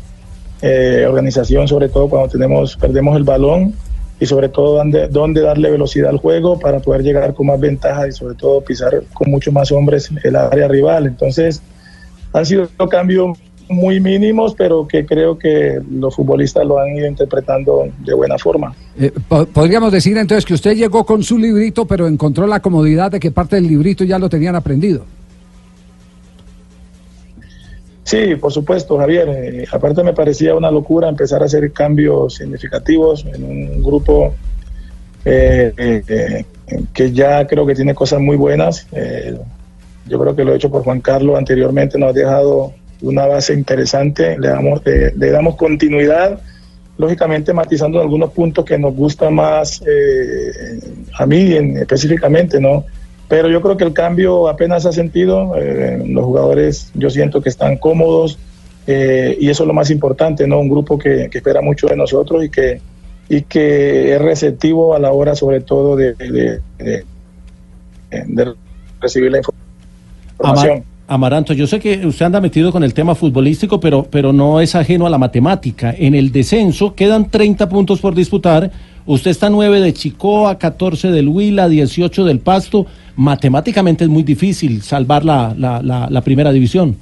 eh, organización, sobre todo cuando tenemos, perdemos el balón y sobre todo dónde, dónde darle velocidad al juego para poder llegar con más ventaja y sobre todo pisar con mucho más hombres el área rival. Entonces, han sido cambios muy mínimos, pero que creo que los futbolistas lo han ido interpretando de buena forma. Eh, po- podríamos decir entonces que usted llegó con su librito, pero encontró la comodidad de que parte del librito ya lo tenían aprendido. Sí, por supuesto, Javier. Eh, aparte me parecía una locura empezar a hacer cambios significativos en un grupo eh, eh, que ya creo que tiene cosas muy buenas. Yo creo que lo hecho por Juan Carlos anteriormente nos ha dejado una base interesante, le damos, eh, le damos continuidad, lógicamente matizando algunos puntos que nos gustan más eh, a mí en- específicamente, ¿no? Pero yo creo que el cambio apenas ha sentido, eh, los jugadores yo siento que están cómodos eh, y eso es lo más importante, ¿no? Un grupo que, que espera mucho de nosotros y que, y que es receptivo a la hora sobre todo de, de- de- de recibir la información. Amar- Amaranto, yo sé que usted anda metido con el tema futbolístico, pero, pero no es ajeno a la matemática. En el descenso quedan 30 puntos por disputar. Usted está 9 de Chicoa, 14 del Huila, 18 del Pasto. Matemáticamente es muy difícil salvar la, la- la- la primera división.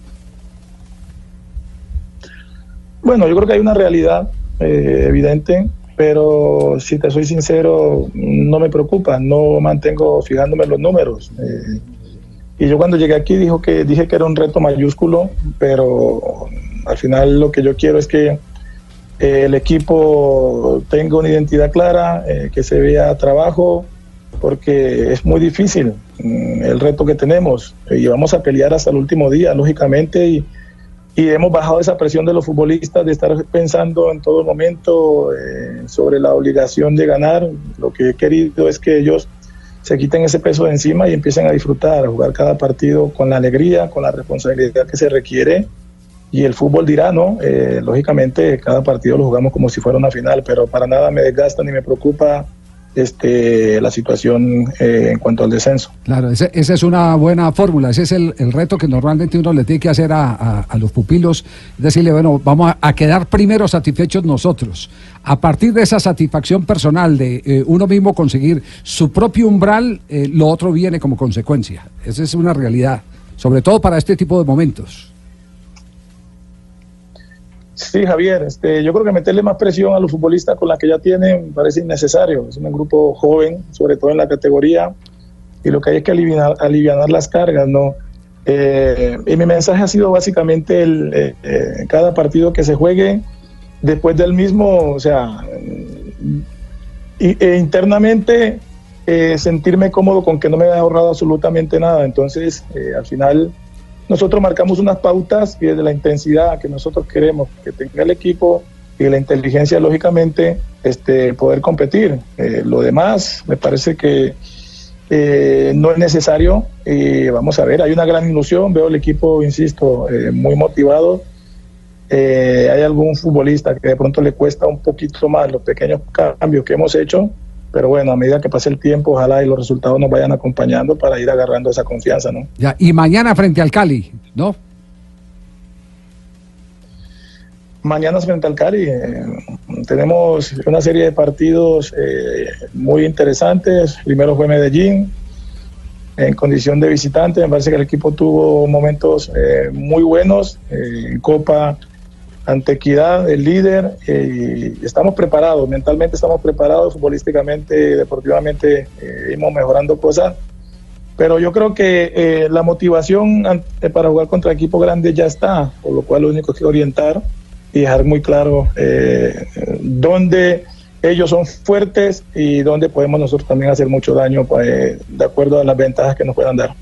Bueno, yo creo que hay una realidad eh, evidente, pero si te soy sincero, no me preocupa, no mantengo fijándome en los números. Eh, y yo cuando llegué aquí dijo que, dije que era un reto mayúsculo, pero al final lo que yo quiero es que eh, el equipo tenga una identidad clara, eh, que se vea trabajo, porque es muy difícil mm, el reto que tenemos y vamos a pelear hasta el último día, lógicamente, y, y hemos bajado esa presión de los futbolistas de estar pensando en todo momento eh, sobre la obligación de ganar. Lo que he querido es que ellos se quiten ese peso de encima y empiecen a disfrutar, a jugar cada partido con la alegría, con la responsabilidad que se requiere. Y el fútbol dirá, ¿no? Eh, lógicamente, cada partido lo jugamos como si fuera una final, pero para nada me desgasta ni me preocupa este, la situación eh, en cuanto al descenso. Claro, esa es una buena fórmula, ese es el, el reto que normalmente uno le tiene que hacer a, a- los pupilos, decirle, bueno, vamos a, a quedar primero satisfechos nosotros. A partir de esa satisfacción personal de eh, uno mismo conseguir su propio umbral, eh, lo otro viene como consecuencia. Esa es una realidad, sobre todo para este tipo de momentos. Sí, Javier, este, yo creo que meterle más presión a los futbolistas con la que ya tienen parece innecesario. Es un grupo joven, sobre todo en la categoría, y lo que hay es que aliviar, alivianar las cargas, ¿no? Eh, y mi mensaje ha sido básicamente el, eh, eh, cada partido que se juegue, después del mismo, o sea, e internamente sentirme cómodo con que no me haya ahorrado absolutamente nada. Entonces, al final, nosotros marcamos unas pautas y desde la intensidad que nosotros queremos que tenga el equipo y la inteligencia, lógicamente, este, poder competir. Eh, lo demás, me parece que eh, no es necesario. Y vamos a ver, hay una gran ilusión. Veo el equipo, insisto, eh, muy motivado. Eh, hay algún futbolista que de pronto le cuesta un poquito más los pequeños cambios que hemos hecho, pero bueno, a medida que pase el tiempo, ojalá y los resultados nos vayan acompañando para ir agarrando esa confianza, ¿no? Ya, y mañana frente al Cali, ¿no? Mañana frente al Cali eh, tenemos una serie de partidos eh, muy interesantes. Primero fue Medellín en condición de visitante. Me parece que el equipo tuvo momentos eh, muy buenos eh, en Copa ante Equidad, el líder. eh, y estamos preparados, mentalmente estamos preparados, futbolísticamente, deportivamente, eh, mejorando cosas. Pero yo creo que eh, la motivación eh, para jugar contra equipos grandes ya está, por lo cual lo único que orientar y dejar muy claro dónde ellos son fuertes y dónde podemos nosotros también hacer mucho daño pues, de acuerdo a las ventajas que nos puedan dar.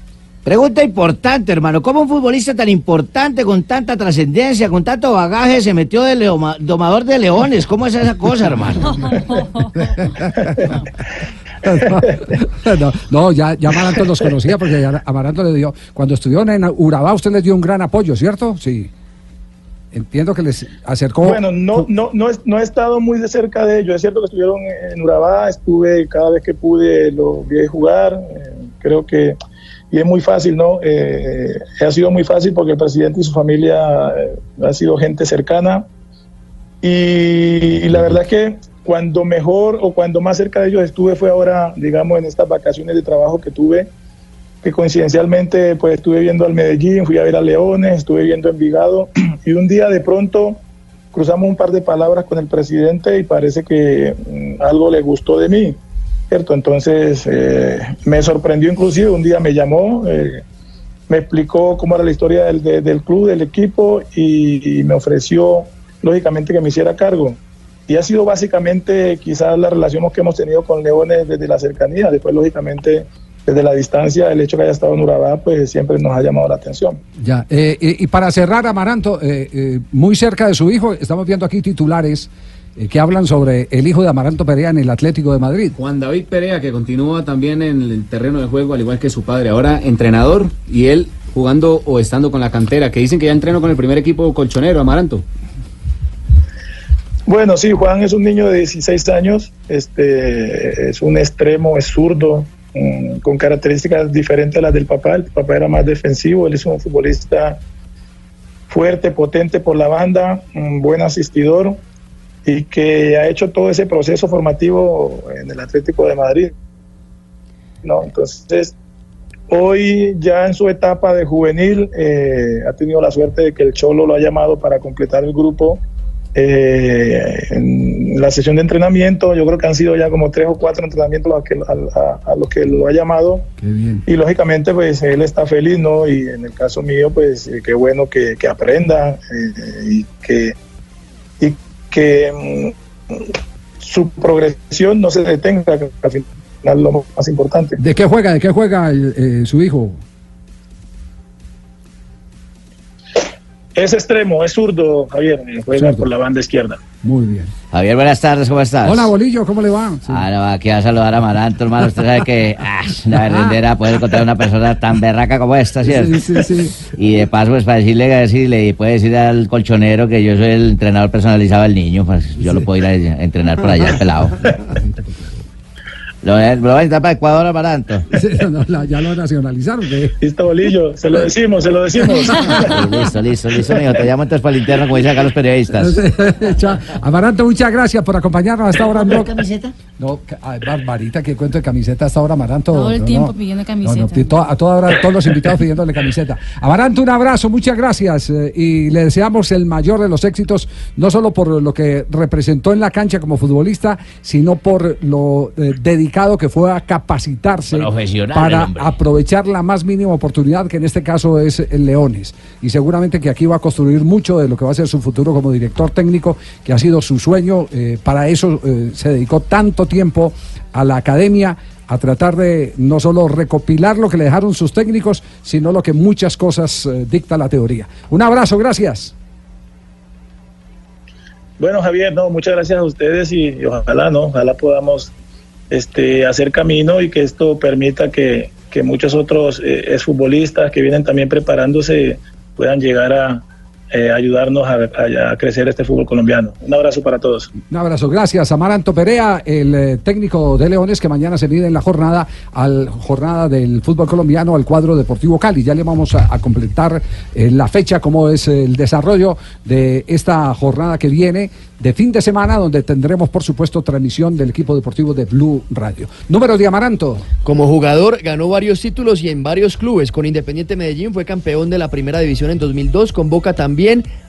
Pregunta importante, hermano. ¿Cómo un futbolista tan importante, con tanta trascendencia, con tanto bagaje, se metió de leoma- domador de leones? ¿Cómo es esa cosa, hermano? [LAUGHS] no, no, ya, ya Amaranto los conocía porque ya Amaranto le dio, cuando estuvieron en Urabá usted les dio un gran apoyo, ¿cierto? Sí. Entiendo que les acercó. Bueno, no, no, no, he- no he estado muy de cerca de ellos. Es cierto que estuvieron en Urabá, estuve cada vez que pude, lo vi jugar. eh, creo que, y es muy fácil, ¿no? Eh, ha sido muy fácil porque el presidente y su familia eh, ha sido gente cercana. Y, y la verdad es que cuando mejor o cuando más cerca de ellos estuve fue ahora, digamos, en estas vacaciones de trabajo que tuve, que coincidencialmente pues estuve viendo al Medellín, fui a ver a Leones, estuve viendo Envigado [CLEARS THROAT] y un día de pronto cruzamos un par de palabras con el presidente y parece que mm, algo le gustó de mí, ¿cierto? Entonces eh, me sorprendió inclusive, un día me llamó, eh, me explicó cómo era la historia del, de- del club, del equipo y, y me ofreció lógicamente que me hiciera cargo. Y ha sido básicamente quizás la relación que hemos tenido con Leones desde la cercanía, después lógicamente desde la distancia, el hecho que haya estado en Urabá, pues siempre nos ha llamado la atención. Ya, eh, eh, y para cerrar, Amaranto, eh, eh, muy cerca de su hijo, estamos viendo aquí titulares que hablan sobre el hijo de Amaranto Perea en el Atlético de Madrid. Juan David Perea, que continúa también en el terreno de juego, al igual que su padre, ahora entrenador y él jugando o estando con la cantera, que dicen que ya entrenó con el primer equipo colchonero, Amaranto. Bueno, sí, Juan es un niño de 16 años, este, es un extremo, es zurdo, mm, con características diferentes a las del papá. El papá era más defensivo, él es un futbolista fuerte, potente por la banda, un buen asistidor y que ha hecho todo ese proceso formativo en el Atlético de Madrid. ¿no? Entonces, hoy ya en su etapa de juvenil eh, ha tenido la suerte de que el Cholo lo ha llamado para completar el grupo eh, en la sesión de entrenamiento. Yo creo que han sido ya como tres o cuatro entrenamientos a, que- a- a- a los que lo ha llamado. Y lógicamente, pues él está feliz, ¿no? Y en el caso mío, pues eh, qué bueno que, que aprenda eh, y que, que mm, su progresión no se detenga, que al final es lo más importante. ¿De qué juega? ¿De qué juega el, eh, su hijo? Es extremo, es zurdo, Javier, juega por la banda izquierda. Muy bien. Javier, buenas tardes, ¿cómo estás? Hola, Bolillo, ¿cómo le va? Ah, no, aquí a saludar a Amaranto, hermano. Usted sabe que ah, una verdadera poder encontrar una persona tan berraca como esta, ¿cierto? Sí, sí, sí. Y de paso, pues para decirle, decirle, y puede decir al colchonero que yo soy el entrenador personalizado del niño, pues yo lo puedo ir a, a entrenar por allá, el pelado. [LAUGHS] Lo, lo va a necesitar para Ecuador Amaranto. [LAUGHS] No, ya lo nacionalizaron. ¿qué? Listo, Bolillo, se lo decimos, se lo decimos. [LAUGHS] listo, listo, listo, mijo. Te llamo entonces para el interno, como dicen acá los periodistas. [LAUGHS] Amaranto, muchas gracias por acompañarnos hasta ahora. Blog. camiseta? No, ay, Barbarita, ¿qué cuento de camiseta hasta ahora, Amaranto? Todo el No, tiempo no. pidiendo No, camiseta. no, to- a toda hora, todos los invitados pidiéndole camiseta. Amaranto, un abrazo, muchas gracias eh, y le deseamos el mayor de los éxitos, no solo por lo que representó en la cancha como futbolista, sino por lo eh, dedicado que fue a capacitarse para aprovechar la más mínima oportunidad, que en este caso es el Leones. Y seguramente que aquí va a construir mucho de lo que va a ser su futuro como director técnico, que ha sido su sueño. eh, para eso eh, se dedicó tanto tiempo a la academia a tratar de no solo recopilar lo que le dejaron sus técnicos, sino lo que muchas cosas eh, dicta la teoría. Un abrazo, gracias. Bueno, Javier, no, muchas gracias a ustedes y, y ojalá, ¿no? Ojalá podamos este, hacer camino y que esto permita que, que muchos otros eh, exfutbolistas que vienen también preparándose puedan llegar a eh, ayudarnos a, a- a crecer este fútbol colombiano. Un abrazo para todos. Un abrazo, gracias. Amaranto Perea, el eh, técnico de Leones, que mañana se mide en la jornada, al jornada del fútbol colombiano, al cuadro Deportivo Cali. Ya le vamos a, a completar eh, la fecha, cómo es el desarrollo de esta jornada que viene de fin de semana, donde tendremos, por supuesto, transmisión del equipo deportivo de Blue Radio. Número de Amaranto. Como jugador ganó varios títulos y en varios clubes. Con Independiente Medellín fue campeón de la primera división en 2002, con Boca también,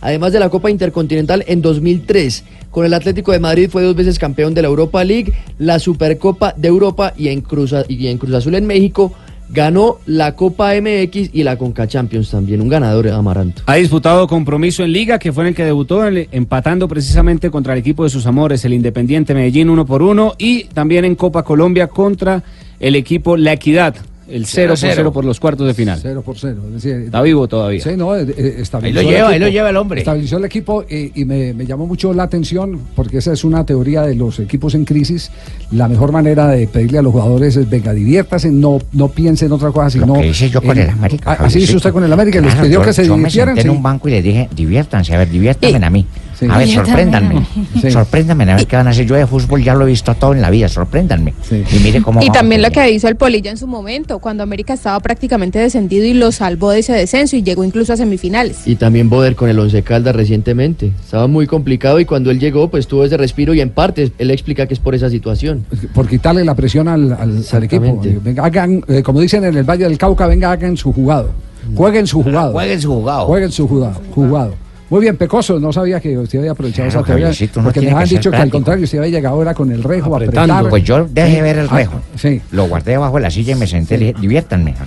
además de la Copa Intercontinental en 2003. Con el Atlético de Madrid fue dos veces campeón de la Europa League, la Supercopa de Europa y en Cruz, y en Cruz Azul en México ganó la Copa MX y la Conca Champions también. Un ganador, Amaranto. Ha disputado compromiso en Liga, que fue en el que debutó, empatando precisamente contra el equipo de sus amores, el Independiente Medellín, uno por uno, y también en Copa Colombia contra el equipo La Equidad, el 0 por 0 por los cuartos de final. 0 por 0. Es decir, Está vivo todavía. Sí, no, eh, eh, estabilizó Ahí lo lleva, ahí lo lleva el hombre. Estabilizó el equipo eh, y me, me llamó mucho la atención porque esa es una teoría de los equipos en crisis. La mejor manera de pedirle a los jugadores es, venga, diviértase, no, no piense en otra cosa, sino... que hice yo con en- el América. Ah, Así hizo usted con el América, les Claro, pidió yo- que se yo me divirtieran. senté en un banco y les dije, diviértanse, a ver, diviértanme a mí. Sí. A ver, sorpréndanme. mí. Sorpréndanme a ver qué van a hacer. Yo de fútbol ya lo he visto todo en la vida, sorpréndanme. Y mire cómo Y también lo que hizo el Polilla en su momento, cuando América estaba prácticamente descendido y lo salvó de ese descenso y llegó incluso a semifinales. Y también Boder con el Once Caldas recientemente. Estaba muy complicado y cuando él llegó, pues tuvo ese respiro y en parte él explica que es por esa situación. Por quitarle la presión al, al- al equipo. Venga, hagan, eh, como dicen en el Valle del Cauca, venga, hagan su jugado. Jueguen su jugado. jueguen su jugado. Jueguen su jugado. jugado. Muy bien, Pecoso, no sabía que usted había aprovechado Claro, esa teoría, uno porque me han dicho que al contrario, usted había llegado ahora con el rejo a apretar. Pues yo dejé ver el Ah, rejo. sí. Lo guardé debajo de la silla y me senté y le dije, diviértanme. [LAUGHS]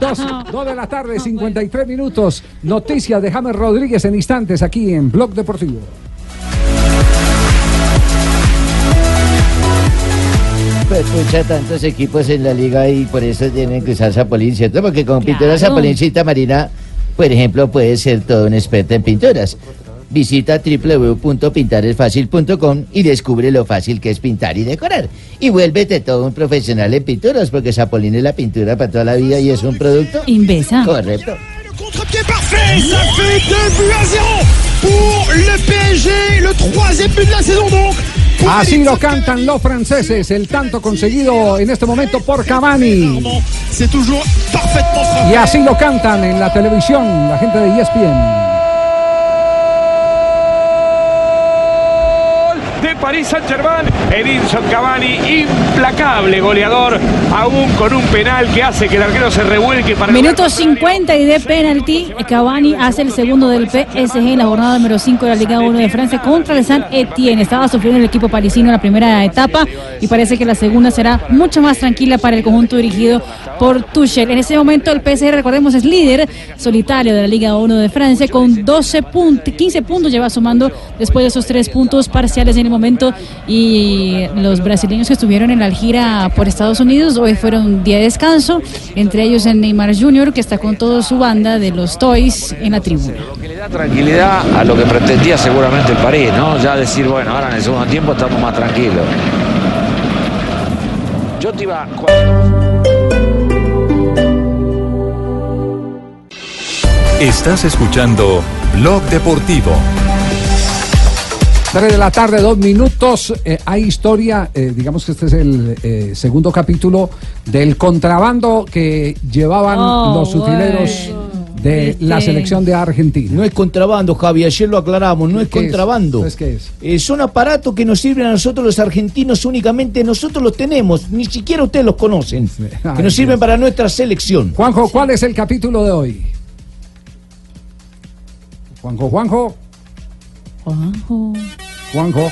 Dos, dos de la tarde, 53 minutos. Noticias de James Rodríguez en instantes aquí en Blog Deportivo. Pues pucha, tantos equipos en la liga y por eso tienen que usar Zapolín, ¿cierto? Porque con pintura Claro. Zapolincita Marina, por ejemplo, puede ser todo un experta en pinturas. Visita www.pintaresfacil.com y descubre lo fácil que es pintar y decorar. Y vuélvete todo un profesional en pinturas, porque Zapolín es la pintura para toda la vida y es un producto. Invesa. Correcto. Contre-pied parfait, ça fait 2 buts à 0 pour le PSG, le troisième but de la saison donc. Así lo cantan los franceses, el tanto conseguido en este momento por Cavani. Y así lo cantan en la televisión la gente de ESPN. De París Saint Germain, Edinson Cavani, implacable goleador, aún con un penal que hace que el arquero se revuelque para Minuto 50 y de penalti, Cavani hace el segundo del PSG en la jornada número 5 de la Liga 1 de Francia contra el Saint Etienne. Estaba sufriendo el equipo parisino en la primera etapa y parece que la segunda será mucho más tranquila para el conjunto dirigido por Tuchel. En ese momento el PSG, recordemos, es líder solitario de la Liga 1 de Francia con 12 puntos, 15 puntos lleva sumando después de esos tres puntos parciales en el momento y los brasileños que estuvieron en la gira por Estados Unidos hoy fueron día de descanso, entre ellos el Neymar Jr. que está con toda su banda de los Toys en la tribuna. da tranquilidad a lo que pretendía seguramente el París, ¿no? Ya decir, bueno, ahora en el segundo tiempo estamos más tranquilos. Yo te iba... Estás escuchando Blog Deportivo. 3 de la tarde, dos minutos. Eh, hay historia, eh, digamos que este es el eh, segundo capítulo del contrabando que llevaban Oh, los utileros de la selección de Argentina. No es contrabando, Javi, ayer lo aclaramos, no es ¿Qué es? contrabando. Entonces, ¿qué es? Eh, son aparatos que nos sirven a nosotros los argentinos únicamente, nosotros los tenemos, ni siquiera ustedes los conocen, que nos sirven para nuestra selección. Juanjo, ¿cuál es el capítulo de hoy? Juanjo, Juanjo, Juanjo. Juanjo.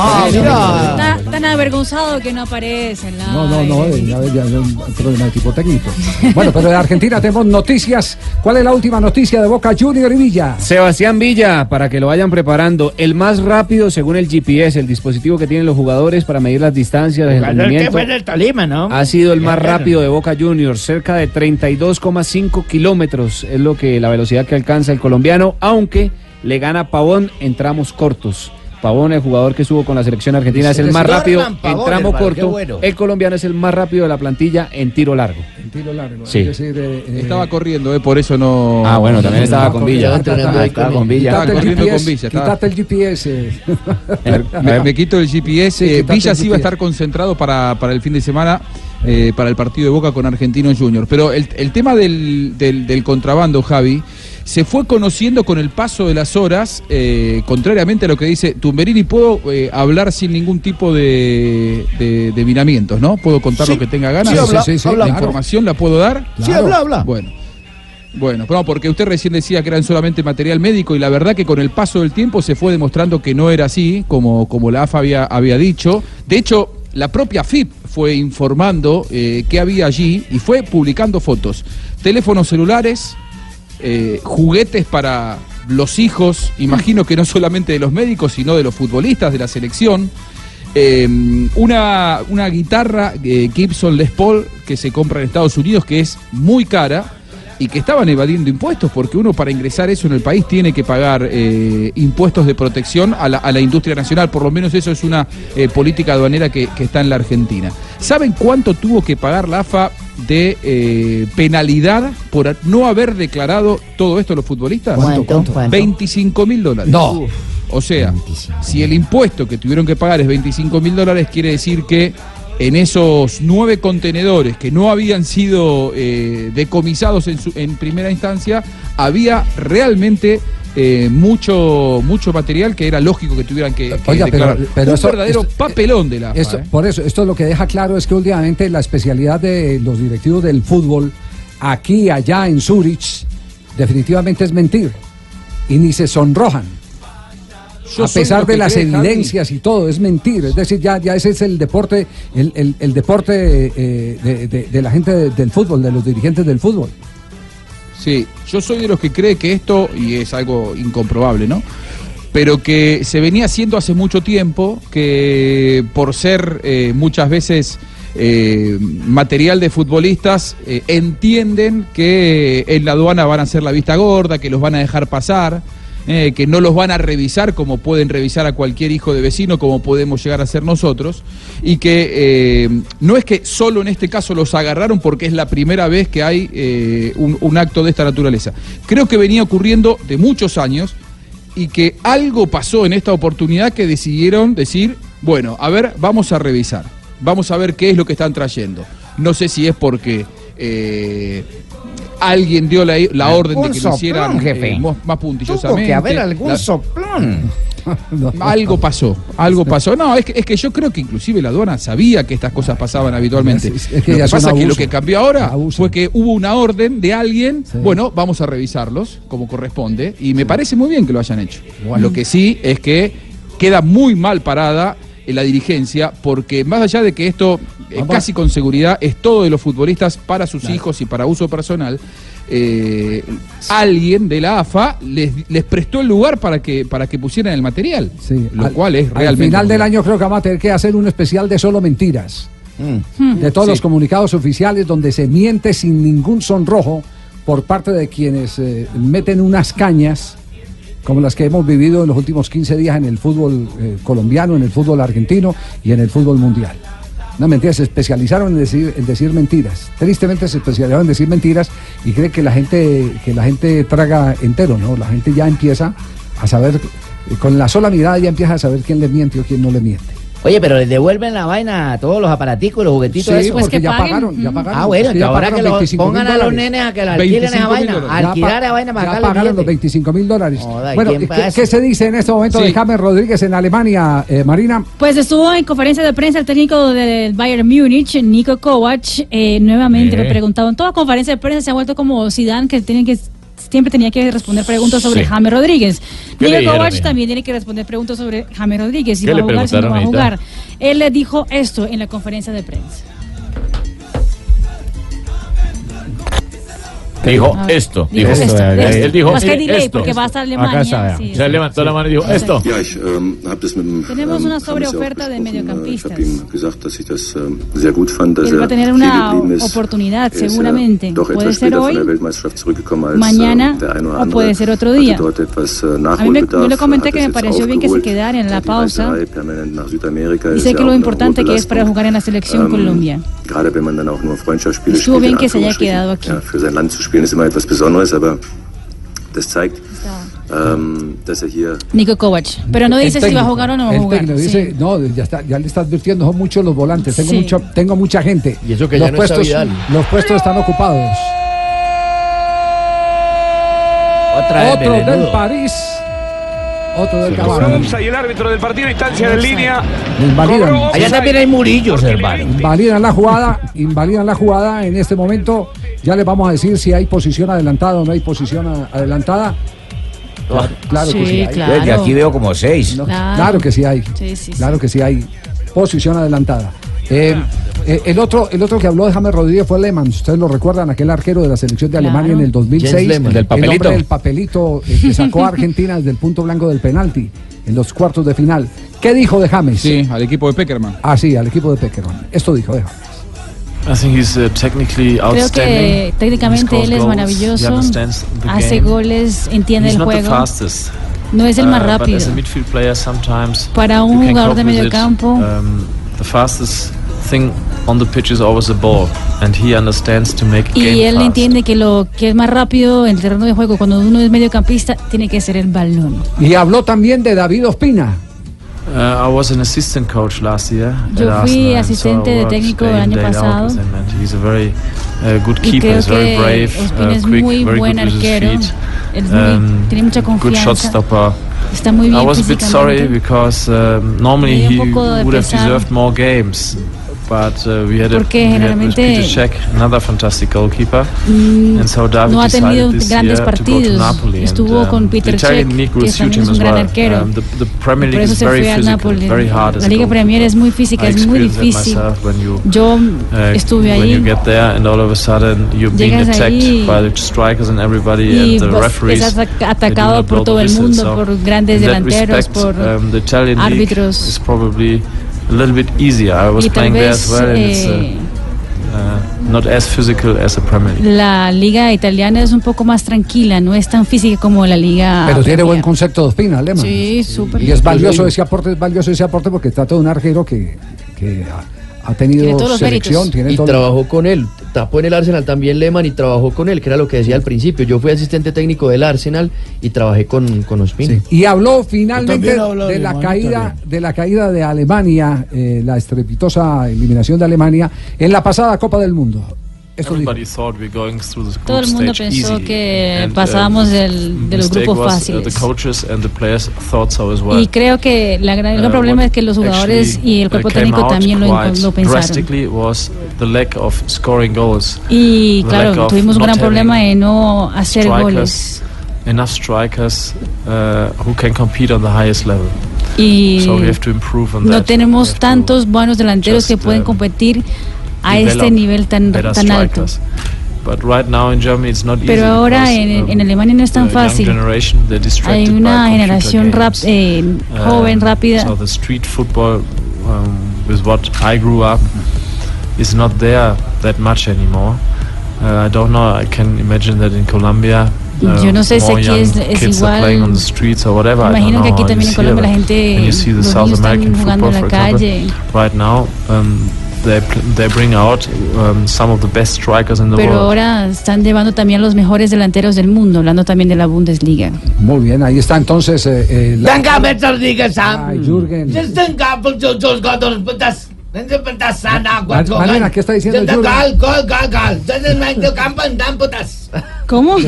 Ah, mira. Está tan avergonzado que no aparece en la. No, no, no, ya, un problema de tipo técnico. Bueno, pero de Argentina tenemos noticias. ¿Cuál es la última noticia de Boca Junior y Villa? Sebastián Villa, para que lo vayan preparando, el más rápido según el GPS, el dispositivo que tienen los jugadores para medir las distancias, el Jugador que rendimiento. fue del Tolima, ¿no? Ha sido el más rápido de Boca Juniors, cerca de 32,5 kilómetros es lo que la velocidad que alcanza el colombiano, aunque le gana Pavón en tramos cortos. Pavón, el jugador que estuvo con la selección argentina, es el más rápido en tramo hermano, corto. bueno. El colombiano es el más rápido de la plantilla en tiro largo. En tiro largo. Sí. es decir, eh, eh, Estaba corriendo, eh, por eso no. Ah, bueno, también estaba con Villa. Estaba Estaba con Villa. Estaba Quítate el corriendo GPS, con Villa. estaba- Quítate el GPS. Me, me quito el GPS. Villa el sí va a estar concentrado para, para el fin de semana, eh, para el partido de Boca con Argentino Junior. Pero el, el tema del, del- del contrabando, Javi, se fue conociendo con el paso de las horas, eh, contrariamente a lo que dice Tumberini, puedo eh, hablar sin ningún tipo de, de, de miramientos, ¿no? Puedo contar Sí. lo que tenga ganas. Sí, habla, Sí, sí, sí, habla. La claro. información la puedo dar. Sí, habla, habla. Bueno. Bueno, no, porque usted recién decía que eran solamente material médico y la verdad que con el paso del tiempo se fue demostrando que no era así, como, como la AFA había, había dicho. De hecho, la propia FIP fue informando eh, qué había allí y fue publicando fotos. Teléfonos celulares, eh, juguetes para los hijos, imagino que no solamente de los médicos, sino de los futbolistas de la selección. Eh, una, una guitarra eh, Gibson Les Paul que se compra en Estados Unidos que es muy cara y que estaban evadiendo impuestos porque uno para ingresar eso en el país tiene que pagar impuestos de protección a la, a la industria nacional, por lo menos eso es una política aduanera que, que está en la Argentina. ¿Saben cuánto tuvo que pagar la AFA de eh, penalidad por no haber declarado todo esto a los futbolistas? ¿Cuánto, cuánto? ¿Cuánto? 25 mil dólares. No. O sea, si el impuesto que tuvieron que pagar es 25 mil dólares, quiere decir que en esos nueve contenedores que no habían sido eh, decomisados en, su- en primera instancia, había realmente eh, mucho, mucho material que era lógico que tuvieran que, que Oiga, pero, declarar. pero Un esto- verdadero esto- papelón de la AFA, esto- ¿eh? Por eso, esto lo que deja claro es que últimamente la especialidad de los directivos del fútbol, aquí, allá, en Zurich, definitivamente es mentir. Y ni se sonrojan. Yo a pesar de las cree, Javi. evidencias y todo, es mentir. Es decir, ya, ya ese es el deporte, el, el- el deporte eh, de, de- de la gente de- del fútbol, de los dirigentes del fútbol. Sí, yo soy de los que cree que esto, y es algo incomprobable, ¿no? Pero que se venía haciendo hace mucho tiempo, que por ser eh, muchas veces eh, material de futbolistas, eh, entienden que en la aduana van a hacer la vista gorda, que los van a dejar pasar, eh, que no los van a revisar como pueden revisar a cualquier hijo de vecino, como podemos llegar a ser nosotros, y que eh, no es que solo en este caso los agarraron porque es la primera vez que hay eh, un, acto de esta naturaleza. Creo que venía ocurriendo de muchos años y que algo pasó en esta oportunidad que decidieron decir, bueno, a ver, vamos a revisar, vamos a ver qué es lo que están trayendo. No sé si es porque alguien dio la, la orden de que lo hicieran jefe. eh, mo- más puntillosamente. Tuvo que haber algún La- soplón. [LAUGHS] algo pasó, algo pasó. No, es que, es que yo creo que inclusive la aduana sabía que estas cosas pasaban habitualmente. [LAUGHS] Es- es que lo que pasa es que lo que cambió ahora fue que hubo una orden de alguien, bueno, vamos a revisarlos como corresponde, y me parece muy bien que lo hayan hecho. Lo que sí es que queda muy mal parada en la dirigencia, porque más allá de que esto eh, casi con seguridad es todo de los futbolistas para sus hijos y para uso personal, eh, alguien de la AFA les, les prestó el lugar para que, para que pusieran el material. lo Al- cual es Al realmente. final del año creo que vamos a tener que hacer un especial de solo mentiras. De todos Sí. los comunicados oficiales donde se miente sin ningún sonrojo por parte de quienes eh, meten unas cañas como las que hemos vivido en los últimos 15 días en el fútbol eh, colombiano, en el fútbol argentino y en el fútbol mundial. No mentiras, se especializaron en decir, en decir mentiras. Tristemente se especializaron en decir mentiras y cree que la gente que la gente traga entero, ¿no? La gente ya empieza a saber con la sola mirada ya empieza a saber quién le miente o quién no le miente. Oye, pero les devuelven la vaina a todos los aparaticos y los juguetitos. Sí, esos? porque ya pagaron, ya pagaron. Ah, bueno, que que ya ahora que lo 25 pongan a los nenes a que la alquilen esa 25 mil vaina. dólares. Alquilar esa vaina para acá. pagaron los meten. 25 mil dólares. Joda, ¿y Bueno, ¿qué, qué eso? se dice en este momento de James Rodríguez en Alemania, eh, Marina? Pues estuvo en conferencia de prensa el técnico del Bayern Múnich, Nico Kovac, eh, nuevamente Eh. le preguntaban, toda conferencia de prensa se ha vuelto como Zidane que tiene que siempre tenía que responder preguntas sobre Sí. James Rodríguez. ¿Qué le Nico dijeron, Kovac también tiene que responder preguntas sobre James Rodríguez, si ¿Qué va a jugar, si no va a jugar. Él le dijo esto en la conferencia de prensa. Dijo A esto. dijo Dijo esto, Él esto. dijo Más que eh, delay, esto. porque va hasta Alemania, Acá sí, Se sí. levantó la mano y dijo esto. Ähm, habe das mit dem Tenemos ähm, una auch sobreoferta de besprochen. Äh, Ich mediocampistas. ähm, Él va a er tener hier una oportunidad, ist seguramente. Puede ser hoy, mañana äh, oder o puede ser otro día. äh, A mí me, yo le comenté que me pareció bien que se quedara en la pausa y sé que lo importante que es para jugar en la selección Ähm, Colombia. Estuvo bien que se haya quedado aquí. Spielen ist immer etwas Besonderes, aber das zeigt, ähm, dass er hier Nico Kovac. Pero no dice si va a jugar o no va a jugar. técnico sí. dice, no, ya, está, ya le está advirtiendo, son muchos los volantes, tengo, Sí. mucho, tengo mucha gente. Y eso que los ya no está puestos, Vidal. Los puestos están ocupados. Otra vez Otro del. París. Otro del Cavani. offside y el árbitro del partido, instancia de línea. Invalidan. Allá también hay murillos, hermano. Invalidan la jugada, invalidan la jugada en este momento. Ya les vamos a decir si hay posición adelantada o no hay posición adelantada. Claro, claro que Sí, hay. claro. Desde aquí veo como seis. No, Claro. claro. que sí hay. Sí, sí, sí. Claro que sí hay posición adelantada. Eh, eh, el otro el otro que habló de James Rodríguez fue Lehmann. Ustedes lo recuerdan, aquel arquero de la selección de Claro. Alemania en el 2006. Jens Lehmann. Del El hombre papelito. del papelito eh, que [LAUGHS] sacó a Argentina desde el punto blanco del penalti en los cuartos de final. ¿Qué dijo de James? Sí, al equipo de Peckerman. Ah, sí, al equipo de Peckerman. Esto dijo de James. I think he's uh, technically Creo outstanding. que técnicamente He scores él es goals, he maravilloso, understands the hace game. goles, entiende He's el not the juego. fastest. No es el más Uh, rápido. But as a midfield player, sometimes Para un you can jugador de with it. mediocampo. Um, the fastest thing on the pitch is always the ball, and he understands to make Y game él fast. entiende que lo que es más rápido en el terreno de juego cuando uno es mediocampista tiene que ser el balón. Y habló también de David Ospina. Uh, I was an assistant coach last year. Yo fui Arsenal, asistente so de técnico day el año pasado. with him, and he's a very uh, good Y keeper. creo He's very brave, uh, es quick, muy very buen good with his arquero. feet. Es muy- tiene mucha good shot stopper. Está muy I was a bit sorry because um, normally he dio un poco de would have deserved more games. But uh, we had a Porque we had with generalmente- Peter Cech, another fantastic goalkeeper, Mm, and so David no ha tenido decided this grandes year to go to partidos. Napoli. Estuvo and, con um, Peter the Italian Cech, league que will suit también him es un as gran well. arquero. Um, the, the Premier Por League eso is se very fue al physical, Napoli. very hard as La a Liga goalkeeper. Premier es muy física, I es muy experienced that difícil. myself when you, Yo uh, estuve when you ahí get there and all of a sudden you're being Llegas attacked ahí by the strikers and everybody y and the vos referees. estás they do atacado not por blow todo the el whistle, mundo, so por grandes in that delanteros, respect, por um, the Italian league árbitros. A little bit easier. I was playing there as well, and it's eh, uh, uh, not as physical as the Premier League. La liga italiana es un poco más tranquila, no es tan física como la liga. Pero tiene buen concepto de Ospina, Lehmann. Sí, súper. Y es valioso ese aporte, es valioso ese aporte porque trata de un arquero que, que ha, ha tenido Tiene selección, méritos. tiene y todo- trabajó con él. Tapó en el Arsenal también Lehmann y trabajó con él, que era lo que decía al principio. Yo fui asistente técnico del Arsenal y trabajé con, con Ospina. Y habló finalmente de de la caída también. de la caída de Alemania, eh, la estrepitosa eliminación de Alemania en la pasada Copa del Mundo. Esto dijo. Everybody thought we're going through the group Todo el mundo stage pensó easy. que And, uh, pasábamos del- de los grupos was, fáciles. the coaches and the players thought so as well. Y creo que la gran- el gran Uh, problema es que los jugadores y el uh, cuerpo técnico también lo, lo pensaron. drastically was the lack of scoring goals. Y The claro, lack of tuvimos un gran problema de no hacer strikers, goles. Enough strikers uh, who can compete on the highest level. Y so we have to improve on no that. tenemos tantos buenos delanteros que just, pueden um, competir a este nivel tan, tan alto. Pero ahora en, en Alemania no es tan fácil. Hay una generación rap, eh, joven, Um, rápida. So the street football, um, with what I grew up, is not there that much anymore. Uh, I don't know. I can imagine that in Colombia. uh, Yo no sé si aquí es- es igual. Imagino que aquí también en Colombia la gente, when you see the los South niños están American jugando football, en la for example, calle. right now, um, they bring out um, some of the best strikers in the Pero world. ahora están llevando también los mejores delanteros del mundo, hablando también de la Bundesliga. Muy bien, ahí está entonces. eh, eh, la- Metzger, Sam. Ay, Jürgen. ¿qué está diciendo. ¿Cómo? [LAUGHS] ¿Qué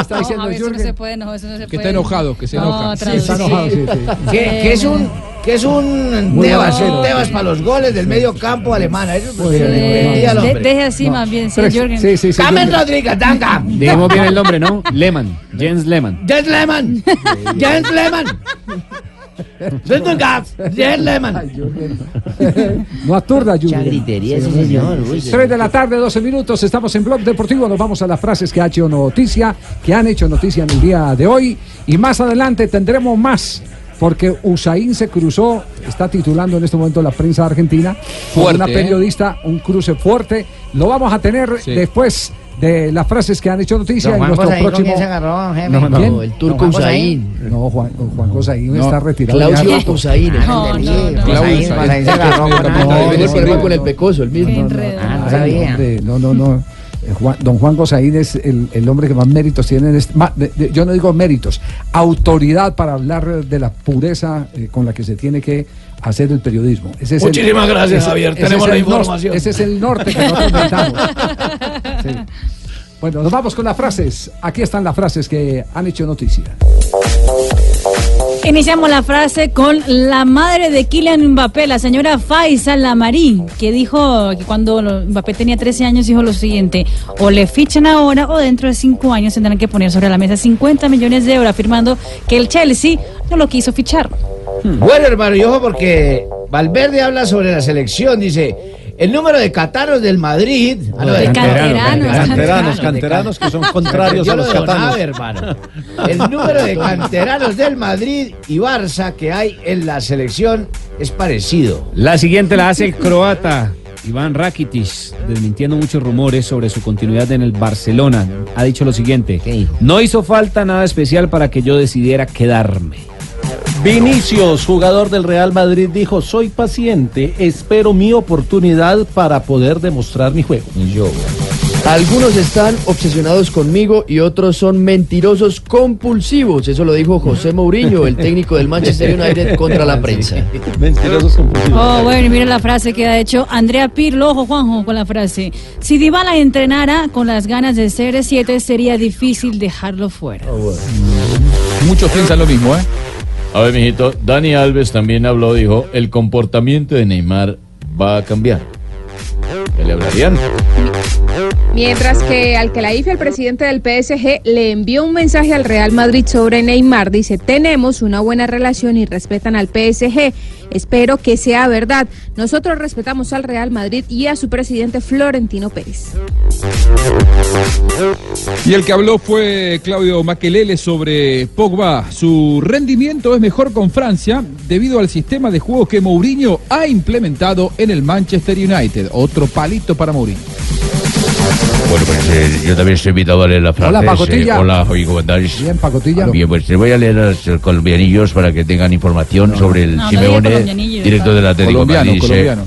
está diciendo Javier, eso no Jürgen? se puede, no, eso no se Que está enojado, que se No, enoja. está enojado, sí, sí. Que, que es un que es un Muy Tebas, grosero. un Tebas para los goles del medio campo alemana. Eso De- deje así más bien, sí, Pero- Jürgen. sí, sí, sí, Jürgen. Rodríguez, danke. Dijimos bien el nombre, ¿no? Lehmann, Jens Lehmann. Jens Lehmann. Jens Lehmann. No aturda, Jürgen. Mucha gritería bien. señor, uy. 3 de la tarde, 12 minutos, estamos en Blog Deportivo, nos vamos a las frases que ha hecho noticia, que han hecho noticia en el día de hoy, y más adelante tendremos más, porque Usain se cruzó, está titulando en este momento la prensa argentina, Fuerte, una ¿eh? periodista, un cruce fuerte, lo vamos a tener Sí. después de las frases que han hecho noticia en nuestro Cosaín, ¿con próximo... se agarró? No, no, ¿Quién? No, el turco Juan Usain. No, Juan, Juan Cosaín No, está retirado. Claudio. Usain. No, no, no. Claudio Usain. Se agarró [LAUGHS] con el pecoso, el mismo. Ah, no no, no, no. Juan- don Juan Gosaín es el, el hombre que más méritos tiene. En este- ma- de- de- yo no digo méritos, autoridad para hablar de la pureza eh, con la que se tiene que hacer el periodismo. Ese es el- Muchísimas gracias, ese- Javier. ese Tenemos la norte- información. ese es el norte que nosotros. [LAUGHS] Sí. Bueno, nos vamos con las frases. Aquí están las frases que han hecho noticia. Iniciamos la frase con la madre de Kylian Mbappé, la señora Faisa Lamarí, que dijo que cuando Mbappé tenía 13 años dijo lo siguiente, o le fichan ahora o dentro de 5 años tendrán que poner sobre la mesa 50 millones de euros, afirmando que el Chelsea no lo quiso fichar. Bueno, hermano, y ojo porque Valverde habla sobre la selección. Dice: el número de cataros del Madrid. Ah, no, De canteranos, Canteranos, canteranos que son [LAUGHS] contrarios a lo los catanos. hermano. El número de canteranos del Madrid y Barça que hay en la selección es parecido. La siguiente la hace el croata Iván Rakitic, desmintiendo muchos rumores sobre su continuidad en el Barcelona. Ha dicho lo siguiente: No hizo falta nada especial para que yo decidiera quedarme. Vinicius, jugador del Real Madrid, dijo, soy paciente, espero mi oportunidad para poder demostrar mi juego. Algunos están obsesionados conmigo y otros son mentirosos compulsivos. Eso lo dijo José Mourinho, el técnico del Manchester United, [LAUGHS] contra la prensa. Mentirosos compulsivos. Oh, bueno, y mira la frase que ha hecho Andrea Pirlo, ojo Juanjo, con la frase. Si Dybala entrenara con las ganas de ser 7 sería difícil dejarlo fuera. Muchos piensan lo mismo, ¿eh? A ver, mijito, Dani Alves también habló, dijo, el comportamiento de Neymar va a cambiar. ¿Qué le hablarían? Mientras que al que la IFE, el presidente del PSG, le envió un mensaje al Real Madrid sobre Neymar, dice, tenemos una buena relación y respetan al PSG. Espero que sea verdad. Nosotros respetamos al Real Madrid y a su presidente Florentino Pérez. Y el que habló fue Claudio Maquelele sobre Pogba. Su rendimiento es mejor con Francia debido al sistema de juego que Mourinho ha implementado en el Manchester United. Otro palito para Mourinho. Bueno, pues eh, yo también estoy invitado a leer la frase. Hola, Pacotilla. hola, oye, ¿cómo estáis? Bien, Pacotilla. Bien, pues te voy a leer a los eh, colombianillos para que tengan información sobre el No, no Simeone, colombianillos, director del Atlético de Colombiano, Madrid. Colombiano.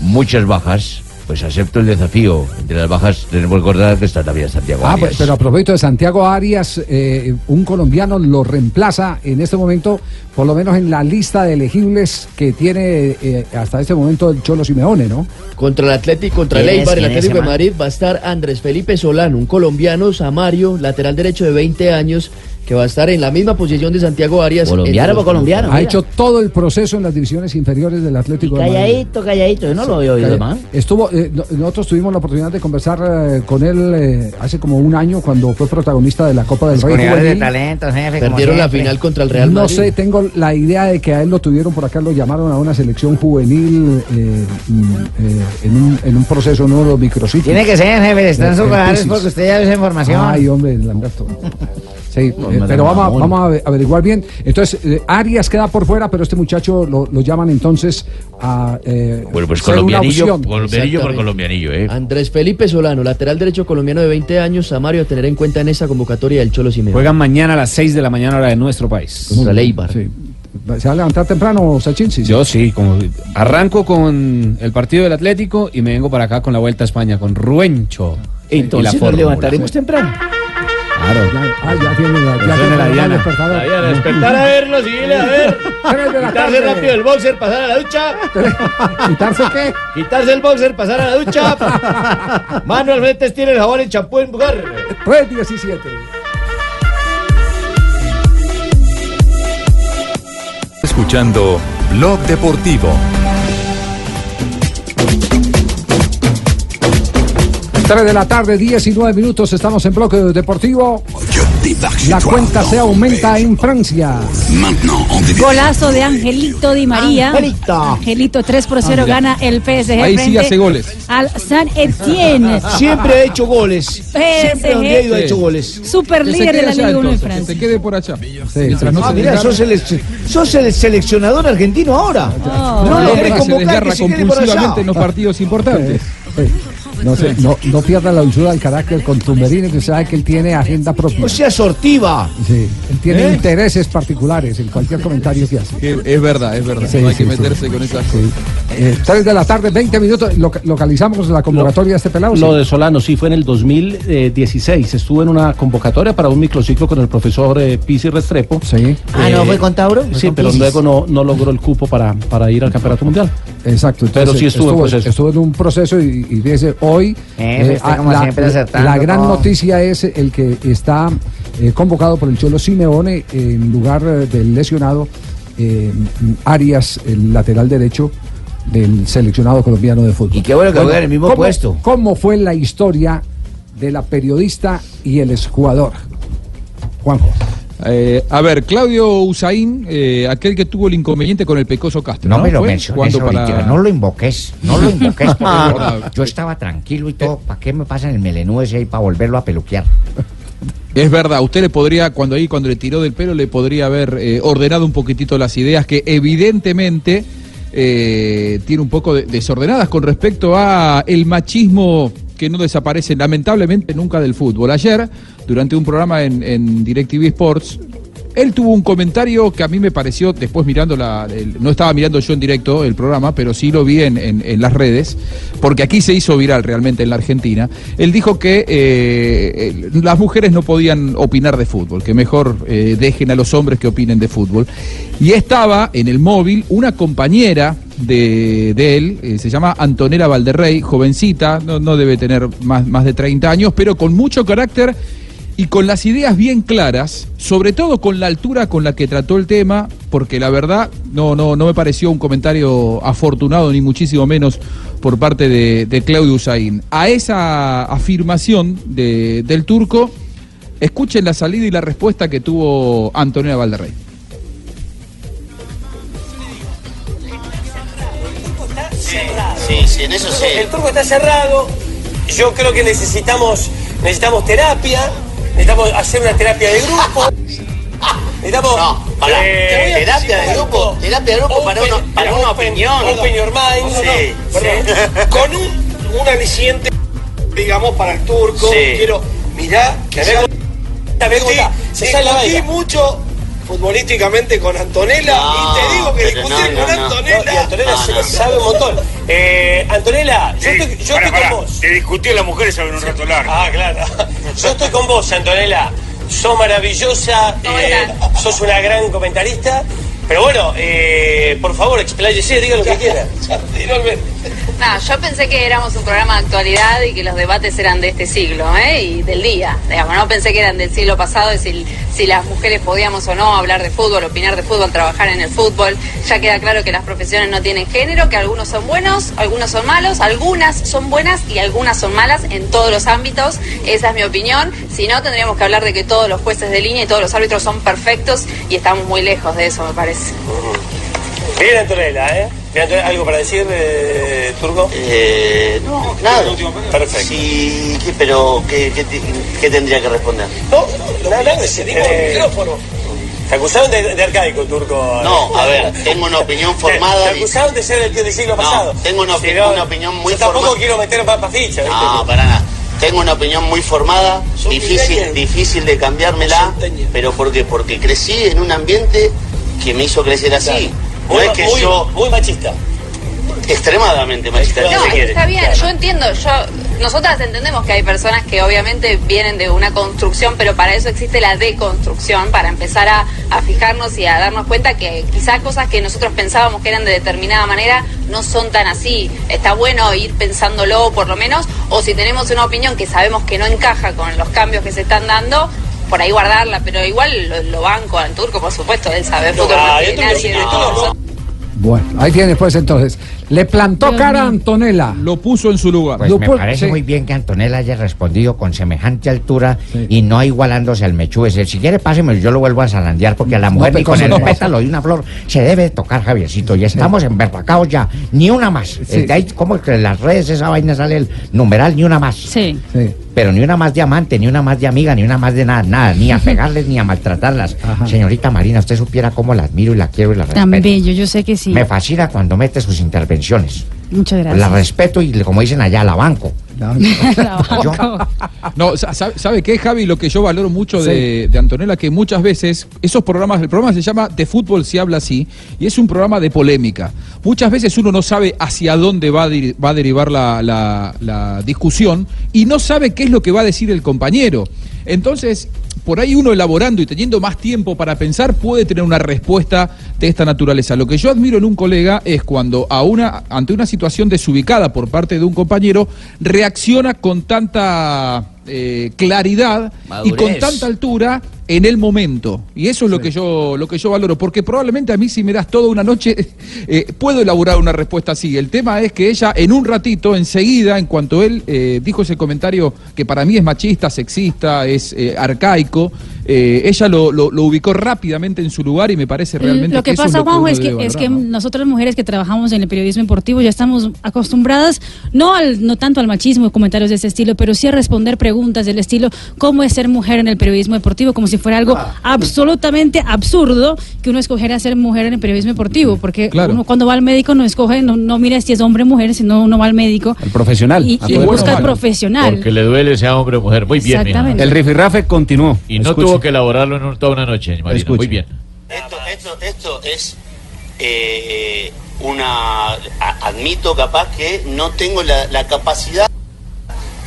muchas bajas, pues acepto el desafío. Entre las bajas tenemos que recordar que está también Santiago Ah, Arias. pues, pero a propósito de Santiago Arias, eh, un colombiano lo reemplaza en este momento, por lo menos en la lista de elegibles que tiene eh, hasta este momento el Cholo Simeone, ¿no? Contra el Atlético, contra el. Eibar, el ¿Quién es Atlético de? Madrid va a estar Andrés Felipe Solano, un colombiano, Samario, lateral derecho de 20 años, que va a estar en la misma posición de Santiago Arias. ¿Colombiano o colombiano? Ha mira. hecho todo el proceso en las divisiones inferiores del Atlético de Madrid. Calladito, calladito, yo no lo he oído, man. Estuvo, eh, no- nosotros tuvimos la oportunidad de conversar eh, con él eh, hace como un año cuando fue protagonista de la Copa del Rey de talentos, jefe. Perdieron la final contra el Real No Madrid. sé, tengo la idea de que a él lo tuvieron por acá, lo llamaron a una selección juvenil eh, mm, eh, en, un, en un proceso nuevo de los micrositios. Tiene que ser, jefe. Está en Eh, sus porque usted ya dio esa información. Ay, hombre, Lamberto. Sí, No, eh, pero vamos, vamos a ave- averiguar bien. Entonces, eh, Arias queda por fuera, pero este muchacho lo, lo llaman entonces a. eh, Bueno, pues ser una colombianillo, opción. colombianillo por colombianillo, ¿eh? Andrés Felipe Solano, lateral derecho colombiano de 20 años, Samario a tener en cuenta en esa convocatoria del Cholo Simeone. Juegan mañana a las 6 de la mañana hora de nuestro país. Contra el Eibar. Sí. ¿Se va a levantar temprano, Sachin? Sí, sí. Yo sí, como arranco con el partido del Atlético y me vengo para acá con la Vuelta a España, con Ruencho. y la Entonces nos fórmula. levantaremos temprano. Claro. Ah, ya tiene la, ya tiene la Diana. La Diana, despertar a verlo, síguele a ver. Quitarse rápido el boxer, pasar a la ducha. ¿Quitarse qué? Quitarse el boxer, pasar a la ducha. Mano al frente, estira el jabón y champú en lugar. 3.17. Escuchando Blog Deportivo. 3 de la tarde, 19 minutos, estamos en bloque deportivo. La cuenta se aumenta en Francia. Golazo de Angelito Di María. Angelito. Angelito 3 por 0 Ah, mira. gana el PSG. Ahí sí hace goles. Al San Etienne. Siempre ha hecho goles. Siempre donde ha ido ha PSG. hecho goles. Super líder de la Liga 1 en Francia. Que se quede por allá. No ah, se mira, sos el, sos el seleccionador argentino ahora. Oh. No lo hombre querés que se convocar, que se quede por allá. compulsivamente en los partidos importantes. No, se- no, no pierda la dulzura del carácter con Tumberini, que sabe que él tiene agenda propia. O sea, sortiva. Sí, él tiene ¿Eh? intereses particulares en cualquier comentario que hace. Es verdad, es verdad. Sí, no hay sí, que sí. meterse con esas cosas. Eh, 3 de la tarde, 20 minutos. Loca- localizamos la convocatoria de este pelado. Lo de Solano sí fue en el 2016. Estuvo en una convocatoria para un microciclo con el profesor eh, Pisi Restrepo. Sí. Ah, ¿no fue con Tauro? Fue Sí, con pero Pisis. luego no, no logró el cupo para, para ir al campeonato mundial. Exacto. Pero sí estuvo, en proceso. estuvo en un proceso y, y fíjese, hoy Eh, como la, siempre acertando la gran noticia es el que está eh, convocado por el Cholo Simeone en lugar eh, del lesionado eh, Arias, el lateral derecho del seleccionado colombiano de fútbol. Y qué bueno que juega en el mismo ¿cómo- puesto. ¿Cómo fue la historia de la periodista y el exjugador? Juanjo. Eh, a ver, Claudio Usain, eh, aquel que tuvo el inconveniente con el Pecoso Castro. No, me lo menciones para- no lo invoques, no lo invoques. porque [LAUGHS] Ah, yo, estaba tranquilo y todo. ¿Para qué me pasan el melenú ese ahí para volverlo a peluquear? Es verdad, usted le podría, cuando ahí, cuando le tiró del pelo, le podría haber eh, ordenado un poquitito las ideas que evidentemente eh, tiene un poco de- desordenadas con respecto a el machismo que no desaparece lamentablemente nunca del fútbol. Ayer, durante un programa en, en DirecTV Sports, él tuvo un comentario que a mí me pareció, después mirando la. no estaba mirando yo en directo el programa, pero sí lo vi en, las redes, porque aquí se hizo viral realmente en la Argentina. Él dijo que eh, el- las mujeres no podían opinar de fútbol, que mejor eh, dejen a los hombres que opinen de fútbol. Y estaba en el móvil una compañera de, él, eh, se llama Antonella Valderrey, jovencita, no, debe tener más de 30 años, pero con mucho carácter y con las ideas bien claras, sobre todo con la altura con la que trató el tema, porque la verdad no, no, no me pareció un comentario afortunado, ni muchísimo menos por parte de, de Claudio Usain. A esa afirmación de- del turco, escuchen la salida y la respuesta que tuvo Antonio Valderrey. Sí, sí, en eso sí. El turco está cerrado. Yo creo que necesitamos, necesitamos terapia. Necesitamos hacer una terapia de grupo. Necesitamos. No, pará, eh, terapia de grupo, terapia de grupo para una- para una opinión. Open your mind. Sí, sí. Con un, un aliciente, digamos, para el turco. Sí. Quiero, mirá, que Me me gusta. Se sale la mucho futbolísticamente con Antonella No, y te digo que discutir no, con no. Antonella. No, y Antonella No, se- no, sabe un montón. Eh, Antonella, yo Sí, estoy, yo estoy con vos. De discutir las mujeres saben un rato largo. Ah, claro. [LAUGHS] Yo estoy con vos, Antonella. Sos maravillosa, eh, sos una gran comentarista. Pero bueno, eh, por favor, expláyese, diga lo que quiera. No, yo pensé que éramos un programa de actualidad y que los debates eran de este siglo ¿eh? y del día. Digamos, no pensé que eran del siglo pasado y si, si las mujeres podíamos o no hablar de fútbol, opinar de fútbol, trabajar en el fútbol. Ya queda claro que las profesiones no tienen género, que algunos son buenos, algunos son malos, algunas son buenas y algunas son malas en todos los ámbitos. Esa es mi opinión. Si no, tendríamos que hablar de que todos los jueces de línea y todos los árbitros son perfectos y estamos muy lejos de eso, me parece. Bien, Antonella, ¿eh? Bien, Antonella, ¿Algo para decir, eh, Turco? Eh, no, nada. Perfecto. Sí, ¿qué- pero ¿qué, qué, te- qué tendría que responder? No, nada, nada, se dijo el micrófono. Te acusaron de, de arcaico, Turco. No, a ver, tengo una opinión formada. Te, te acusaron de ser el del siglo No, pasado. tengo una Si opi- no, una opinión muy Yo tampoco formada. quiero meter papas fichas. No, para nada. Tengo una opinión muy formada, difícil, difícil de cambiármela, pero ¿por qué? Porque crecí en un ambiente que me hizo crecer así. No Muy, es que muy- yo... muy machista. Extremadamente machista, si No, se quiere. está bien, yo entiendo, yo, nosotras entendemos que hay personas que obviamente vienen de una construcción, pero para eso existe la deconstrucción, para empezar a, a fijarnos y a darnos cuenta que quizás cosas que nosotros pensábamos que eran de determinada manera no son tan así. Está bueno ir pensándolo por lo menos, o si tenemos una opinión que sabemos que no encaja con los cambios que se están dando, por ahí guardarla, pero igual lo, lo banco al turco, por supuesto, él sabe fútbol más que nadie. Bueno, ahí tienes pues entonces. Le plantó cara a Antonella. Lo puso en su lugar. Pues Lo me pu- parece sí. muy bien que Antonella haya respondido con semejante altura y no igualándose al Mechú. Es decir, si quiere, páseme, yo lo vuelvo a zarandear porque a la mujer No, ni con el no. pétalo de una flor se debe tocar, Javiercito. Y estamos emberracados ya. Ni una más. Sí. Eh, ahí como que en las redes esa vaina sale el numeral, ni una más. Sí. Pero ni una más de amante, ni una más de amiga, ni una más de nada, nada. Ni [LAUGHS] a pegarles, ni a maltratarlas. Señorita Marina, usted supiera cómo la admiro y la quiero y la respeto. Tan bello, yo sé que sí. Me fascina cuando mete sus intervenciones. Muchas La gracias. respeto y como dicen allá, la banco. [LAUGHS] No, sa- sa- ¿sabe qué, Javi? Lo que yo valoro mucho de, de Antonella, que muchas veces esos programas, el programa se llama De Fútbol se habla así, y es un programa de polémica. Muchas veces uno no sabe hacia dónde va a, va a derivar la, la- la discusión y no sabe qué es lo que va a decir el compañero. Entonces, por ahí uno elaborando y teniendo más tiempo para pensar puede tener una respuesta de esta naturaleza. Lo que yo admiro en un colega es cuando a una, ante una situación desubicada por parte de un compañero reacciona con tanta eh, claridad y con tanta altura en el momento. Y eso es lo que yo lo que yo valoro, porque probablemente a mí si me das toda una noche [LAUGHS] eh, puedo elaborar una respuesta así. El tema es que ella en un ratito, enseguida, en cuanto él eh, dijo ese comentario que para mí es machista, sexista, es eh, arcaico, eh, ella lo, lo- lo ubicó rápidamente en su lugar y me parece realmente Lo que es pasa, que Juanjo, es que, debe es que valorar, ¿no? nosotras mujeres que trabajamos en el periodismo deportivo ya estamos acostumbradas, no al, no tanto al machismo, comentarios de ese estilo, pero sí a responder preguntas del estilo cómo es ser mujer en el periodismo deportivo, como si fuera algo Ah. absolutamente absurdo que uno escogiera ser mujer en el periodismo deportivo, porque Claro. uno cuando va al médico no escoge, no, no mira si es hombre o mujer, sino uno va al médico El profesional. y, busca el mundo. profesional. Porque le duele sea hombre o mujer. Muy bien. Exactamente. El rifirrafe continuó. Y no Escuche. tuvo que elaborarlo en un- toda una noche, Marina. Muy bien. Esto, esto, esto es eh, una... admito capaz que no tengo la, la capacidad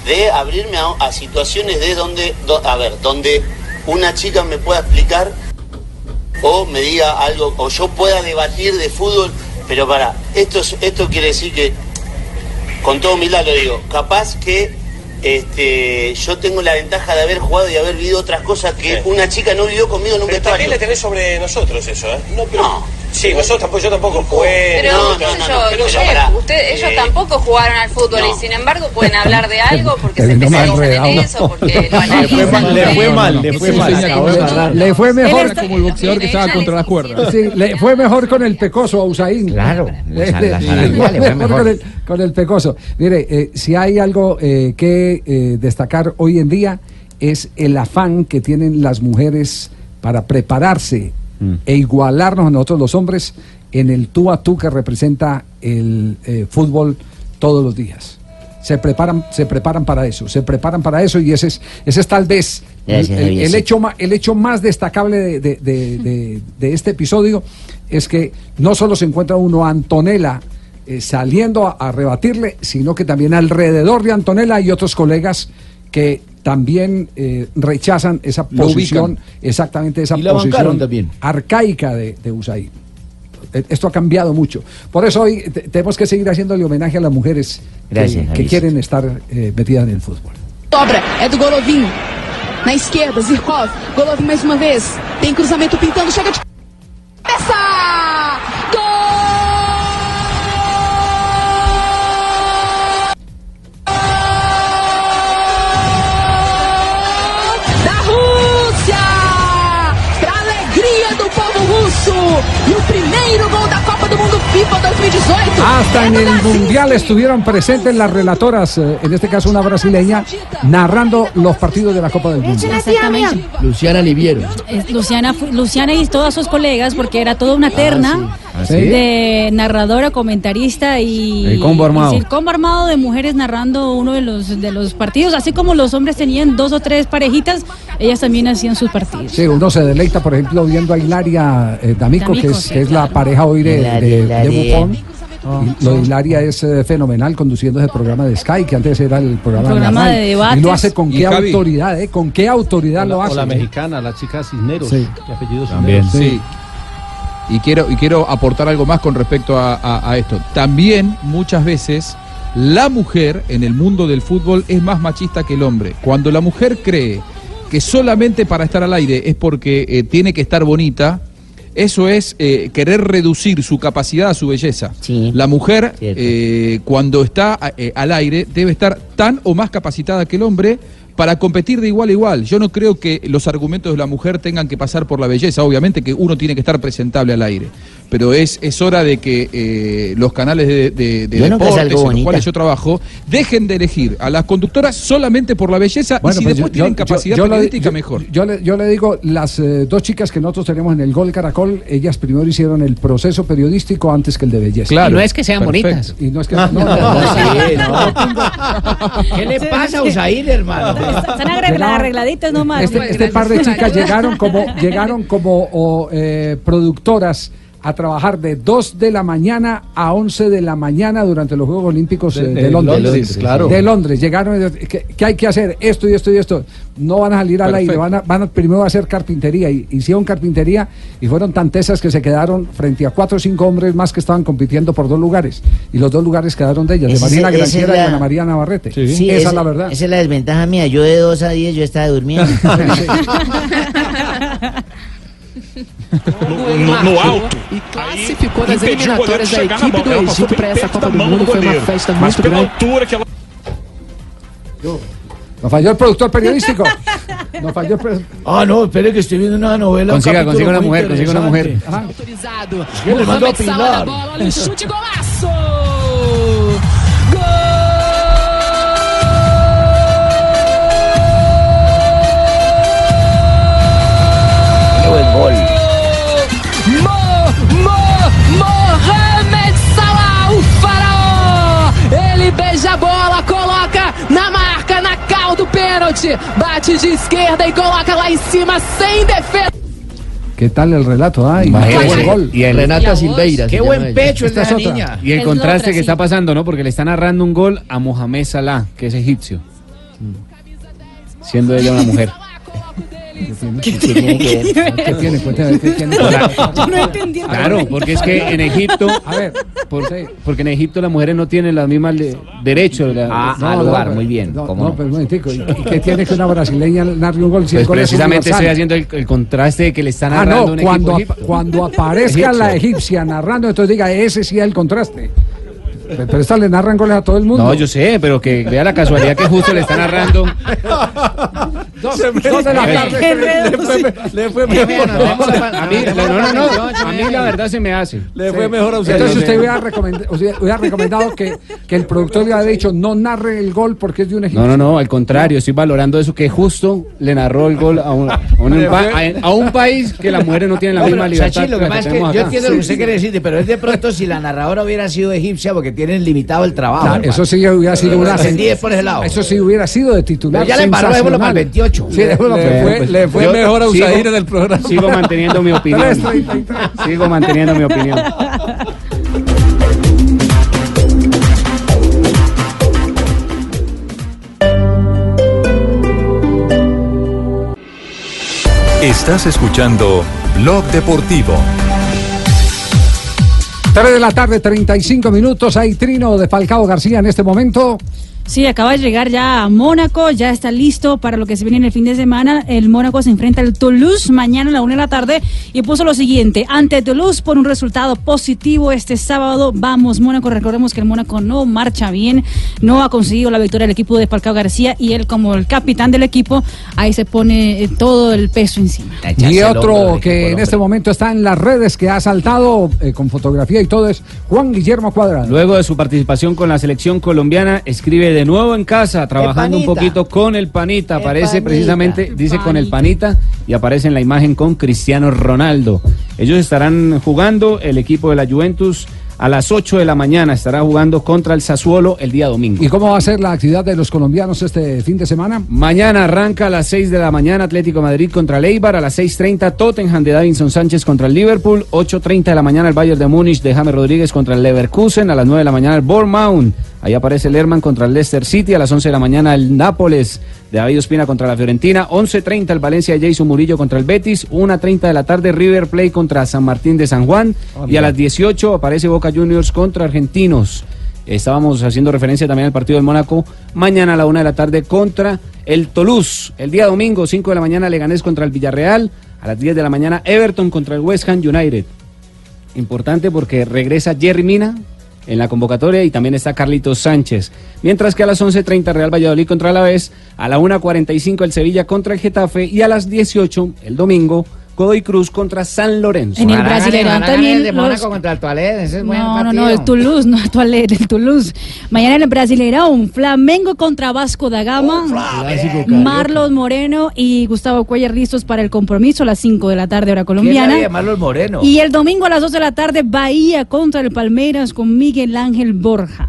de abrirme a, a situaciones de donde, do- a ver, donde una chica me pueda explicar o me diga algo, o yo pueda debatir de fútbol, pero para, esto, es- esto quiere decir que, con toda humildad lo digo, capaz que este, yo tengo la ventaja de haber jugado y haber vivido otras cosas que una chica no vivió conmigo un Pero también le tenés sobre nosotros eso, ¿eh? No, pero... Sí, nosotros tampoco, yo tampoco jugué. Pero, no, no, no, yo, pero ellos Eh, tampoco jugaron al fútbol y sin embargo pueden hablar de [LAUGHS] algo porque se especializan en eso, porque [LAUGHS] lo analizan. Le fue mal, le fue mal. le- fue mejor. Como el boxeador que estaba contra las cuerdas. Sí, le fue mejor con el pecoso a Usain. Claro, [LAUGHS] Le, la le- zarandía le le fue fue mejor mejor. con el, con el pecoso. Mire, eh, si hay algo eh, que eh, destacar hoy en día es el afán que tienen las mujeres para prepararse e igualarnos a nosotros los hombres en el tú a tú que representa el eh, fútbol todos los días. Se preparan, se preparan para eso, se preparan para eso y ese es, ese es tal vez el, Gracias, el- el Javiercito. hecho, el hecho más destacable de, de- de- de- de este episodio es que no solo se encuentra uno a Antonella eh, saliendo a, a rebatirle, sino que también alrededor de Antonella hay otros colegas que también eh, rechazan esa Lo posición, ubican. exactamente esa Y la bancaron posición también. arcaica de, de USAID. Eh, Esto ha cambiado mucho. Por eso hoy te- tenemos que seguir haciéndole homenaje a las mujeres que- Gracias, que, quieren estar eh, metidas en el fútbol. Sobra é do Golovin. Na esquerda, Zirkov. Golovin mais uma vez. Tem cruzamento pintando, chega de cabeça! Hasta en el Mundial estuvieron presentes las relatoras, eh, en este caso una brasileña, narrando los partidos de la Copa del Mundo. Exactamente. Luciana Liviero. Luciana, Luciana y todas sus colegas, porque era toda una terna ¿Sí? de narradora, comentarista y El combo armado. el combo armado de mujeres narrando uno de los de los partidos, así como los hombres tenían dos o tres parejitas, ellas también hacían sus partidos. Sí, uno se deleita, por ejemplo, viendo a Hilaria eh, D'Amico, que es, sí, que es la pareja hoy de, de. Buffon. Y lo de Hilaria es eh, fenomenal conduciendo ese programa de Sky, que antes era el programa, El programa la de debates. Y lo hace con qué Javi. autoridad, ¿eh? Con qué autoridad O la, lo o hace. la ¿eh? mexicana, la chica Cisneros. Sí. ¿Qué apellido También. Cisneros? Sí. Y quiero, y quiero aportar algo más con respecto a, a- a esto. También muchas veces la mujer en el mundo del fútbol es más machista que el hombre. Cuando la mujer cree que solamente para estar al aire es porque eh, tiene que estar bonita, eso es eh, querer reducir su capacidad a su belleza. La mujer, eh, cuando está eh, al aire, debe estar tan o más capacitada que el hombre para competir de igual a igual. Yo no creo que los argumentos de la mujer tengan que pasar por la belleza. Obviamente que uno tiene que estar presentable al aire. Pero es, es hora de que eh, los canales de, de- de Yo deportes en los bonita. cuales yo trabajo dejen de elegir a las conductoras solamente por la belleza y si pues después tienen capacidad yo periodística, yo- mejor. Yo le, yo le digo, las eh, dos chicas que nosotros tenemos en el Gol Caracol, ellas primero hicieron el proceso periodístico antes que el de belleza. Claro. Y no es que sean Perfecto. bonitas. Y no es que No, no, no, [LAUGHS] sí, no. ¿Qué le pasa a Usain, hermano? [LAUGHS] Están arregla- arregladitas nomás. Este, este par de chicas llegaron como, llegaron como o, eh, productoras a trabajar de 2 de la mañana a 11 de la mañana durante los Juegos Olímpicos eh, De- de, de Londres. Londres, claro. De Londres. Llegaron, y, ¿qué, qué hay que hacer? Esto y esto y esto. No van a salir al Perfecto. aire, van a, van a primero a hacer carpintería. Y, hicieron carpintería y fueron tan tesas que se quedaron frente a cuatro o cinco hombres más que estaban compitiendo por dos lugares. Y los dos lugares quedaron de ellas, de es- Marina es Granciera y la- Ana María Navarrete. Sí, esa esa- es la verdad. Esa es la desventaja mía. Yo de 2 a 10 yo estaba durmiendo. [LAUGHS] [LAUGHS] [LAUGHS] no, no alto. E classificou o de eliminatórias da equipe do Egito para essa Copa do Mundo. Foi uma festa Mas muito pela grande. altura que ela Nos falló el productor periodístico. Nos falló el Ah, no, espere que estoy viendo una novela. Consiga, consiga una muy mujer, consiga una mujer. interesante. Autorizado. le mandó a Pilar. bola. Olha o chute golaço. Pênalti. Bate de esquerda e coloca lá em cima sem defesa. ¿Qué tal el relato? ah? Y Imagínese. qué buen gol. Y el- Renata Silveira. Qué buen pecho es Esta es la otra. niña. Y el Es contraste otra, que sí. está pasando, ¿no? Porque le está narrando un gol a Mohamed Salah, que es egipcio. Siendo ella una mujer. ¿Qué tiene? ¿Qué tiene? Cuéntame, ¿qué tiene? Yo no entendí. Claro, porque es que en Egipto, A ver, por- porque en Egipto las mujeres no tienen los mismos le- derechos. la- Ah, No, al no, pero- muy bien. No, ¿cómo no, no? pero un momentico. ¿Y qué tiene que una brasileña narre un gol si el Pues precisamente estoy haciendo el, el contraste de que le están Ah, narrando no, un cuando, equipo ap- egipcio. cuando aparezca la egipcia narrando, entonces diga, ese sí es el contraste. Pero, pero esta le narran goles a todo el mundo. No, yo sé, pero que vea la casualidad que justo le está narrando. [LAUGHS] 12, de la tarde. Le fue mejor. A mí, la verdad se me hace. Le fue mejor a usted. Entonces usted hubiera recomendado, que, el productor le hubiera dicho no narre el gol porque es de un egipcio. No, no, no. Al contrario, estoy valorando eso que justo le narró el gol a un, país que las mujeres no tienen la misma libertad. lo que pasa es que yo entiendo lo que usted quiere decir, pero es de pronto si la narradora hubiera sido egipcia porque tienen limitado el trabajo. Eso sí hubiera sido una. Eso sí hubiera sido de titular. Ya le embarró, 28 Sí, le, le, fue, pues, fue mejor a Usair en el programa. Sigo manteniendo mi opinión. [LAUGHS] Sigo manteniendo mi opinión. Estás escuchando Blog Deportivo. 3 de la tarde, 35 minutos. Hay trino de Falcao García en este momento. Sí, acaba de llegar ya a Mónaco, ya está listo para lo que se viene en el fin de semana. El Mónaco se enfrenta al Toulouse mañana a la una de la tarde y puso lo siguiente, ante Toulouse por un resultado positivo este sábado, vamos Mónaco, recordemos que el Mónaco no marcha bien, no ha conseguido la victoria del equipo de Falcao García y él como el capitán del equipo, ahí se pone eh, todo el peso encima. Y otro que en este momento está en las redes, que ha saltado eh, con fotografía y todo, es Juan Guillermo Cuadrado. Luego de su participación con la selección colombiana, escribe de nuevo en casa, trabajando un poquito con el panita, El aparece panita. precisamente, dice con el panita y aparece en la imagen con Cristiano Ronaldo. Ellos estarán jugando, el equipo de la Juventus, a las 8 de la mañana estará jugando contra el Sassuolo el día domingo. ¿Y cómo va a ser la actividad de los colombianos este fin de semana? Mañana arranca a las 6 de la mañana Atlético Madrid contra el Eibar, a las 6.30 Tottenham de Davinson Sánchez contra el Liverpool, 8.30 de la mañana el Bayern de Múnich de James Rodríguez contra el Leverkusen, a las 9 de la mañana el Bournemouth, ahí aparece el Herman contra el Leicester City, a las 11 de la mañana el Nápoles David Ospina contra la Fiorentina, 11.30 el Valencia de Jason Murillo contra el Betis, 1.30 de la tarde River Plate contra San Martín de San Juan Ah, y a las 18 aparece Boca Juniors contra Argentinos. Estábamos haciendo referencia también al partido del Mónaco. Mañana a la una de la tarde contra el Toulouse. El día domingo, 5 de la mañana, Leganés contra el Villarreal. A las 10 de la mañana, Everton contra el West Ham United. Importante porque regresa Jerry Mina en la convocatoria y también está Carlitos Sánchez. Mientras que a las 11.30 Real Valladolid contra el Alavés, a la 1.45 el Sevilla contra el Getafe y a las 18 el domingo Godoy Cruz contra San Lorenzo. En el Brasileirão también de los- Mónaco contra el Toilette, ese es buen No, no, partido. no, el Toulouse, no el Toilette, el Toulouse. Mañana en el Brasileirão, Flamengo contra Vasco da Gama. Marlos Moreno y Gustavo Cuellar listos para el compromiso a las 5 de la tarde, hora colombiana. ¿Quién Marlos Moreno? Y el domingo a las 2 de la tarde, Bahía contra el Palmeiras con Miguel Ángel Borja.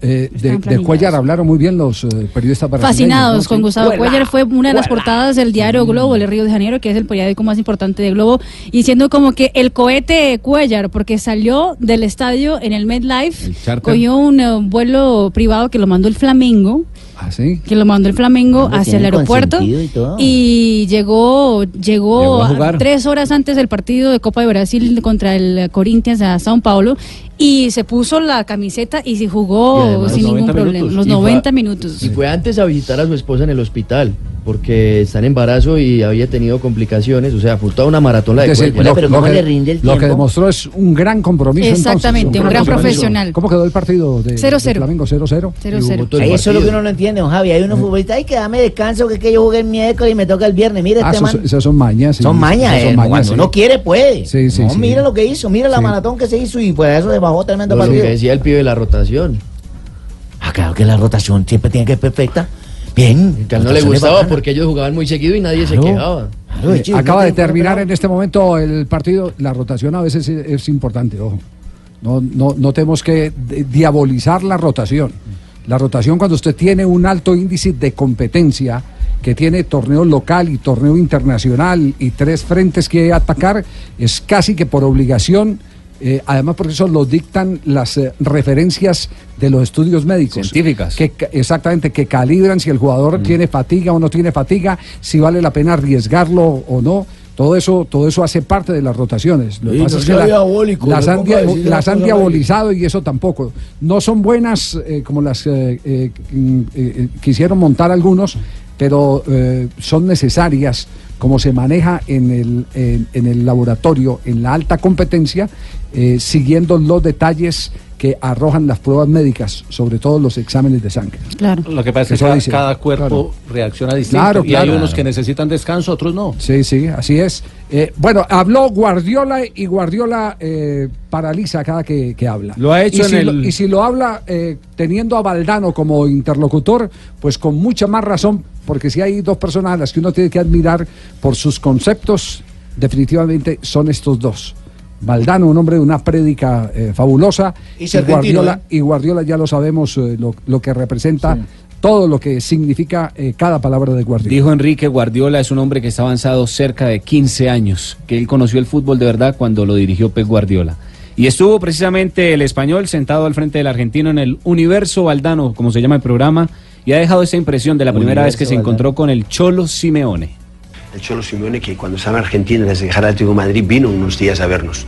Eh, de, de. Cuellar hablaron muy bien los eh, periodistas brasileños. Fascinados ¿no? con. Gustavo Cuellar. Fue una de las portadas del diario Globo, el Río de Janeiro, que es el periódico más importante de Globo, y siendo como que el cohete Cuellar, porque salió del estadio en el MedLife, cogió un eh, vuelo privado que lo mandó el Flamengo. ¿Ah, sí? Que lo mandó el Flamengo Hombre, hacia el aeropuerto y todo. y llegó llegó, Llegó a jugar. tres horas antes del partido de Copa de Brasil contra el Corinthians a Sao Paulo y se puso la camiseta y se jugó sin ningún 90 problema, minutos. los Y fue a- 90 minutos. Y fue antes a visitar a su esposa en el hospital, porque está en embarazo y había tenido complicaciones. O sea, fue toda una maratón la de decir, lo, lo que, lo que demostró es un gran compromiso. Exactamente, entonces, un gran profesional. ¿Cómo quedó el partido de, 0-0. de Flamengo? 0-0. 0-0. Ahí eso es lo que uno no entiende, don Javi. Hay unos futbolistas, ay, que dame descanso, que, que yo jugué el miércoles y me toca el viernes. Mire, Ah, este man. esos son mañas. sí. Son mañas, eh, mañas, cuando sí. uno quiere, puede. Sí, sí, no, sí. mira lo que hizo, mira la maratón que se hizo y pues eso le bajó tremendo Lo que partido. decía el pibe de la rotación. Ah, claro que la rotación siempre tiene que ser perfecta. Bien. Que a él no le gustaba porque ellos jugaban muy seguido y nadie se Claro. Eh, acaba de terminar en este momento el partido. La rotación a veces es, es importante, ojo. No, no, no tenemos que diabolizar la rotación. La rotación cuando usted tiene un alto índice de competencia, que tiene torneo local y torneo internacional y tres frentes que atacar, es casi que por obligación. Eh, además, porque eso lo dictan las eh, referencias de los estudios médicos. Científicas. Que, exactamente, que calibran si el jugador tiene fatiga o no tiene fatiga, si vale la pena arriesgarlo o no. Todo eso, todo eso hace parte de las rotaciones. Lo que Sí, pasa no es que la- las, han, dia- las han diabolizado y eso tampoco. No son buenas eh, como las eh, eh, mm, eh, quisieron montar algunos, pero eh, son necesarias como se maneja en el, en, en el laboratorio, en la alta competencia, eh, siguiendo los detalles que arrojan las pruebas médicas, sobre todo los exámenes de sangre. Claro. Lo que pasa es que cada, dice. cada cuerpo Claro. reacciona distinto Claro, y claro. hay unos que necesitan descanso, otros no. Sí, sí, así es. Eh, bueno, habló Guardiola y Guardiola eh, paraliza cada que, que habla. Lo ha hecho y en si el- Lo, y si lo habla eh, teniendo a Valdano como interlocutor, pues con mucha más razón, porque si hay dos personas a las que uno tiene que admirar por sus conceptos, definitivamente son estos dos. Valdano, un hombre de una prédica eh, fabulosa, Y Guardiola, ¿eh? y Guardiola ya lo sabemos eh, lo, lo que representa, todo lo que significa eh, cada palabra de Guardiola. Dijo Enrique Guardiola es un hombre que está avanzado cerca de 15 años, que él conoció el fútbol de verdad cuando lo dirigió Pep Guardiola. Y estuvo precisamente el español sentado al frente del argentino en el Universo Valdano, como se llama el programa, y ha dejado esa impresión de la primera vez que se encontró con el Cholo Simeone. El Cholo Simeone, que cuando estaba en Argentina, desde dejar Atlético de Madrid, vino unos días a vernos.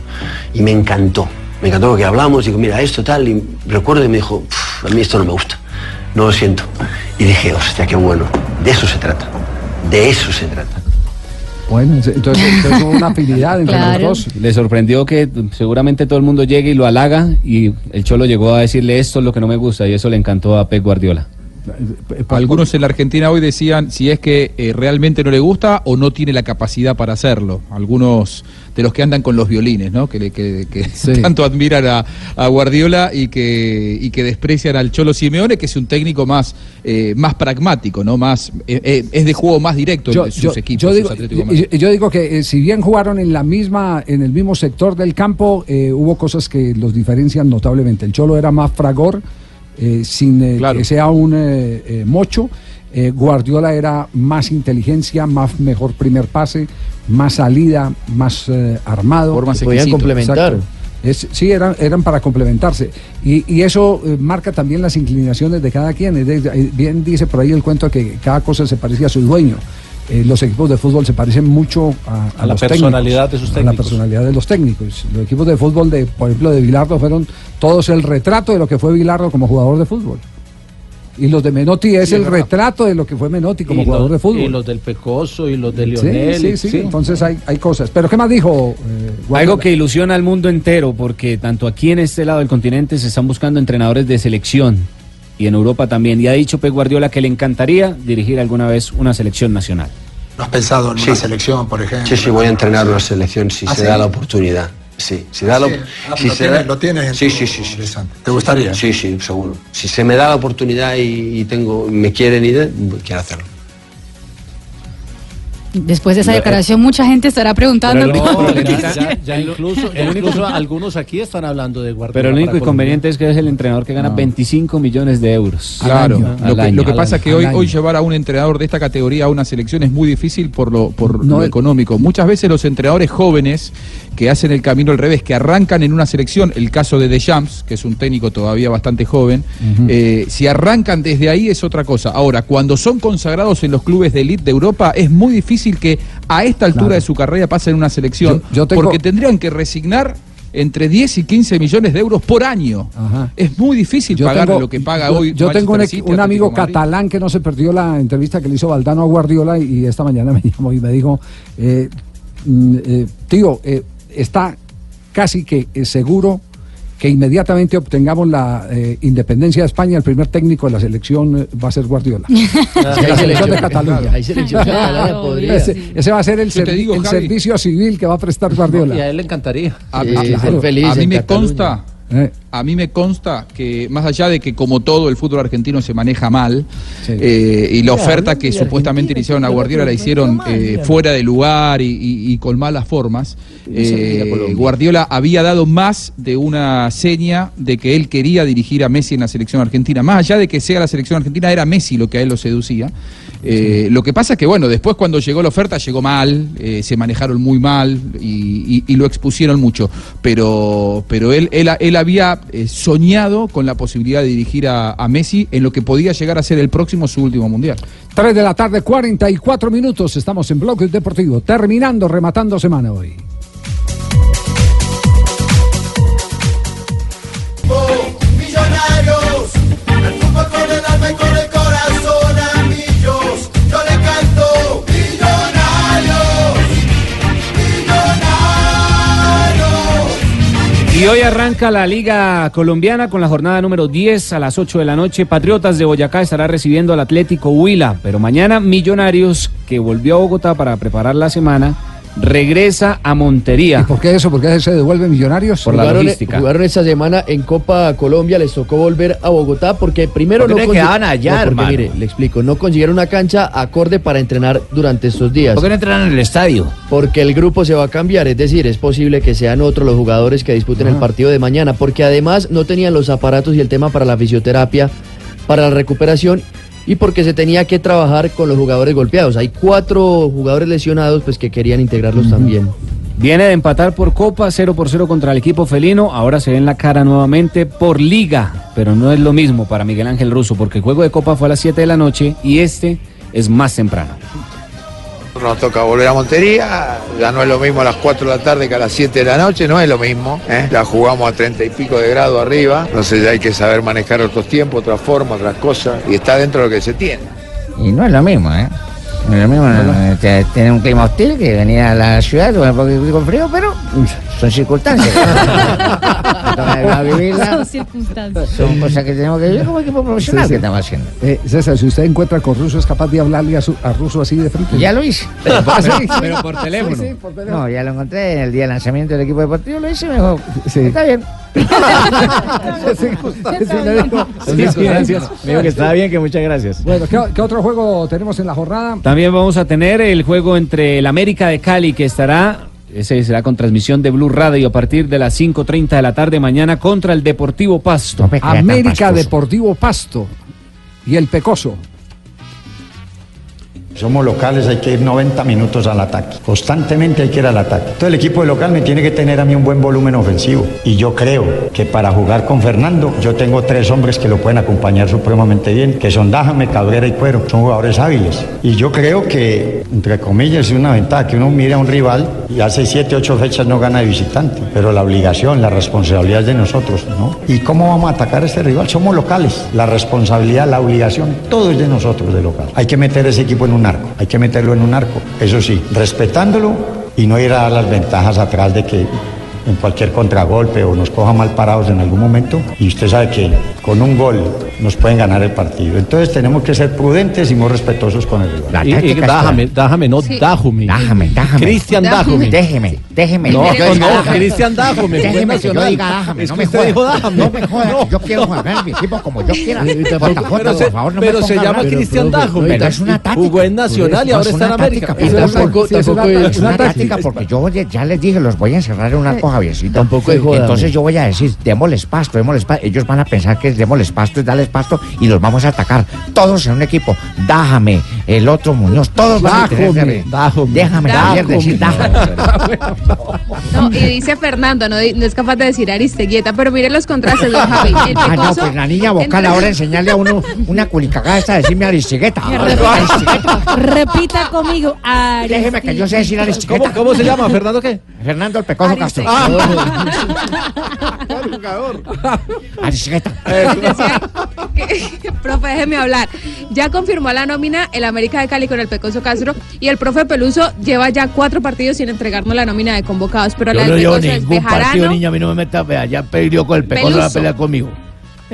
Y me encantó. Me encantó porque hablamos, digo, mira, esto tal. Y recuerdo y me dijo, "Pf, a mí esto no me gusta. No lo siento. Y dije, hostia, qué bueno. De eso se trata. De eso se trata. Bueno, entonces, entonces hubo una [LAUGHS] afinidad entre los dos. Le sorprendió que seguramente todo el mundo llegue y lo halaga y el Cholo llegó a decirle esto es lo que no me gusta y eso le encantó a Pep Guardiola. Algunos en la Argentina hoy decían si es que eh, realmente no le gusta o no tiene la capacidad para hacerlo. Algunos de los que andan con los violines, ¿no? Que, que- que [LAUGHS] tanto admiran a, a Guardiola y que, y que desprecian al Cholo Simeone, que es un técnico más, eh, más pragmático, ¿no? Más, eh, eh, es de juego más directo Yo, de sus yo- equipos. yo sus digo, Atlético de y- Madrid. y- yo digo que eh, si bien jugaron en la misma, en el mismo sector del campo, eh, hubo cosas que los diferencian notablemente. El Cholo era más fragor, eh, sin eh, que sea un eh, eh, mocho. Eh, Guardiola era más inteligencia, más mejor primer pase, más salida, más eh, armado. Se podían complementar. Exacto. Es- sí, eran, eran para complementarse. Y, y eso eh, marca también las inclinaciones de cada quien. Es de- bien dice por ahí el cuento que cada cosa se parece a su dueño. Eh, los equipos de fútbol se parecen mucho a, A la los personalidad técnicos, de sus A la técnicos. personalidad de los técnicos. Los equipos de fútbol, de, por ejemplo, de Bilardo fueron todos el retrato de lo que fue Bilardo como jugador de fútbol. Y los de Menotti es Sí, el verdad. retrato de lo que fue Menotti como Y jugador los- de fútbol. Y los del Pecoso y los de Sí, Lionel. sí, y- sí, Entonces hay, hay cosas. Pero ¿qué más dijo? eh? Algo que ilusiona al mundo entero, porque tanto aquí en este lado del continente se están buscando entrenadores de selección y en Europa también. Y ha dicho Pep Guardiola que le encantaría dirigir alguna vez una selección nacional. ¿No has pensado en Sí. una selección, por ejemplo? Sí, sí, voy a entrenar una selección si ¿Ah, se sí? da la oportunidad. Sí, si da la, Sí. Ah, si lo se tienes- da- lo tienes en Sí, tu- sí, sí, sí. ¿Te gustaría? Sí, sí, seguro. Si se me da la oportunidad y, y tengo, me quieren ir, quiero hacerlo. Después de esa No, eh, declaración, mucha gente estará preguntando. No, ya, ya- ya [LAUGHS] incluso, ya incluso algunos aquí están hablando de Guardiola. Pero el único inconveniente es que es el entrenador que gana 25 millones de euros. Claro, Al lo que, año. lo que pasa es que hoy, año. hoy llevar a un entrenador de esta categoría a una selección es muy difícil por lo, por No, lo el- económico. Muchas veces los entrenadores jóvenes que hacen el camino al revés, que arrancan en una selección, el caso de Deschamps, que es un técnico todavía bastante joven, eh, si arrancan desde ahí es otra cosa. Ahora, cuando son consagrados en los clubes de elite de Europa, es muy difícil que a esta altura Claro. de su carrera pasen una selección, Yo- yo tengo- porque tendrían que resignar entre 10 y 15 millones de euros por año. Es muy difícil Yo pagar tengo- lo que paga yo- hoy. Yo tengo un, City, amigo catalán que no se perdió la entrevista que le hizo Valdano a Guardiola y, esta mañana [LAUGHS] me llamó y me dijo, eh, mm, eh, tío, eh, está casi que seguro que inmediatamente obtengamos la eh, independencia de España, el primer técnico de la selección eh, va a ser Guardiola. [LAUGHS] hay la selección de Cataluña. hay selección podría. Ese, ese va a ser el, servi- digo, servicio civil que va a prestar Guardiola. Y a él le encantaría. A, Sí, a- claro, feliz a mí me Cataluña. consta, Eh. a mí me consta que más allá de que como todo el fútbol argentino se maneja mal eh, y la oferta que supuestamente le hicieron a Guardiola la hicieron eh, fuera de lugar y, y- y con malas formas, eh, Guardiola había dado más de una seña de que él quería dirigir a Messi en la selección argentina. Más allá de que sea la selección argentina, era Messi lo que a él lo seducía. Eh, Lo que pasa es que, bueno, después cuando llegó la oferta llegó mal, eh, se manejaron muy mal y, y- y lo expusieron mucho. Pero, pero él, él, él había eh, soñado con la posibilidad de dirigir a, a Messi en lo que podía llegar a ser el próximo su último mundial. 3 de la tarde, 44 minutos. Estamos en Bloque Deportivo, terminando, rematando semana hoy. Y hoy arranca la Liga Colombiana con la jornada número 10 a las 8 de la noche. Patriotas de Boyacá estará recibiendo al Atlético Huila, pero mañana Millonarios, que volvió a Bogotá para preparar la semana, regresa a Montería. ¿Y por qué eso? ¿Por qué se devuelven millonarios? Por la jugaron, logística. jugaron esta semana en Copa Colombia, les tocó volver a Bogotá porque primero ¿Por qué no quedaban allá, No, porque hermano? mire, le explico, no consiguieron una cancha acorde para entrenar durante estos días. ¿Por qué no entrenan en el estadio? Porque el grupo se va a cambiar, es decir, es posible que sean otros los jugadores que disputen el partido de mañana, porque además no tenían los aparatos y el tema para la fisioterapia, para la recuperación y porque se tenía que trabajar con los jugadores golpeados. Hay cuatro jugadores lesionados pues que querían integrarlos también. Viene de empatar por Copa 0 por 0 contra el equipo felino. Ahora se ve en la cara nuevamente por Liga. Pero no es lo mismo para Miguel Ángel Russo porque el juego de Copa fue a las 7 de la noche y este es más temprano. Nos toca volver a Montería, ya no es lo mismo a las 4 de la tarde que a las 7 de la noche, no es lo mismo. ¿eh? La jugamos a 30 y pico de grado arriba, entonces ya hay que saber manejar otros tiempos, otras formas, otras cosas, y está dentro de lo que se tiene. Y no es lo mismo, ¿eh? Lo mismo, no, te- tiene un clima hostil que venía a la ciudad un poquito con frío, pero son circunstancias. [LAUGHS] Toca vivirla. Son circunstancias. Son cosas que tenemos que vivir como equipo profesional Sí, sí. que estamos haciendo. Eh, César, si usted encuentra con Russo, ¿es capaz de hablarle a, su, a Russo así de frente? Ya lo hice. [LAUGHS] [LAUGHS] Sí, sí. Pero por teléfono. Sí, sí, por teléfono. No, ya lo encontré en el día de lanzamiento del equipo deportivo, lo hice mejor. Está bien. Son circunstancias. Me dijo que estaba bien, que muchas gracias. Bueno, ¿qué, qué otro juego tenemos en la jornada? También vamos a tener el juego entre el América de Cali que estará, ese será con transmisión de Blue Radio a partir de las 5.30 de la tarde mañana contra el Deportivo Pasto. América Deportivo Pasto y el Pecoso. Somos locales, hay que ir 90 minutos al ataque. Constantemente hay que ir al ataque. Entonces el equipo de local me tiene que tener a mí un buen volumen ofensivo. Y yo creo que para jugar con Fernando, yo tengo tres hombres que lo pueden acompañar supremamente bien, que son Dájame, Cabrera y Cuero. Son jugadores hábiles. Y yo creo que, entre comillas, es una ventaja que uno mira a un rival y hace 7, 8 fechas no gana de visitante. Pero la obligación, la responsabilidad es de nosotros, ¿no? ¿Y cómo vamos a atacar a este rival? Somos locales. La responsabilidad, la obligación, todo es de nosotros de local. Hay que meter ese equipo en un arco, hay que meterlo en un arco. Eso sí, respetándolo y no ir a dar las ventajas atrás de que en cualquier contragolpe o nos coja mal parados en algún momento y usted sabe que con un gol nos pueden ganar el partido. Entonces tenemos que ser prudentes y muy respetuosos con el rival. Y, y dájame, dájame, no dájame. Dájame, dájame. Cristian Dájame. Déjeme, déjeme. No, no, dájame. Cristian Dájame. Déjeme que yo diga dájame, Es no que me usted joda. dijo dájame. No me joda, que yo quiero jugar mi equipo como yo quiera. Sí, Jota, pero se- por favor, no pero se llama. Cristian Pero, Dájame. Pero es una táctica. Jugó en Nacional y No, ahora es está en una América. es Sí, una táctica, una porque yo ya- ya les dije, los voy a encerrar en un arco Javiercito. Tampoco es joda, Entonces yo voy a decir, démosles pasto, démosles pasto. Ellos van a pensar que es démosles pasto, es darles pasto y los vamos a atacar. Todos en un equipo. Dájame, el otro Muñoz, todos van a tener que- Déjame, Javier, decir dájame. No, y dice Fernando, no, di- no es capaz de decir Aristeguieta, pero mire los contrastes, don Javi. [LAUGHS] El Ah, no, Pecoso pues la niña vocal entre- ahora enseñarle a uno una culicagada esta, decirme Aristegueta. Repita conmigo. Déjeme que yo sé decir Aristegueta. ¿Cómo, cómo se llama? ¿Fernando qué? Fernando el Pecoso Castro. Aristegueta. [LAUGHS] [LAUGHS] profe, déjeme hablar. Ya confirmó la nómina el América de Cali con el Pecoso Castro y el profe Peluso lleva ya cuatro partidos sin entregarnos la nómina de convocados, pero Yo la no del Pecoso ningún partido, niña, a mí no me metas, vea, ya peleó con el pecoso, Peluso. pelear conmigo.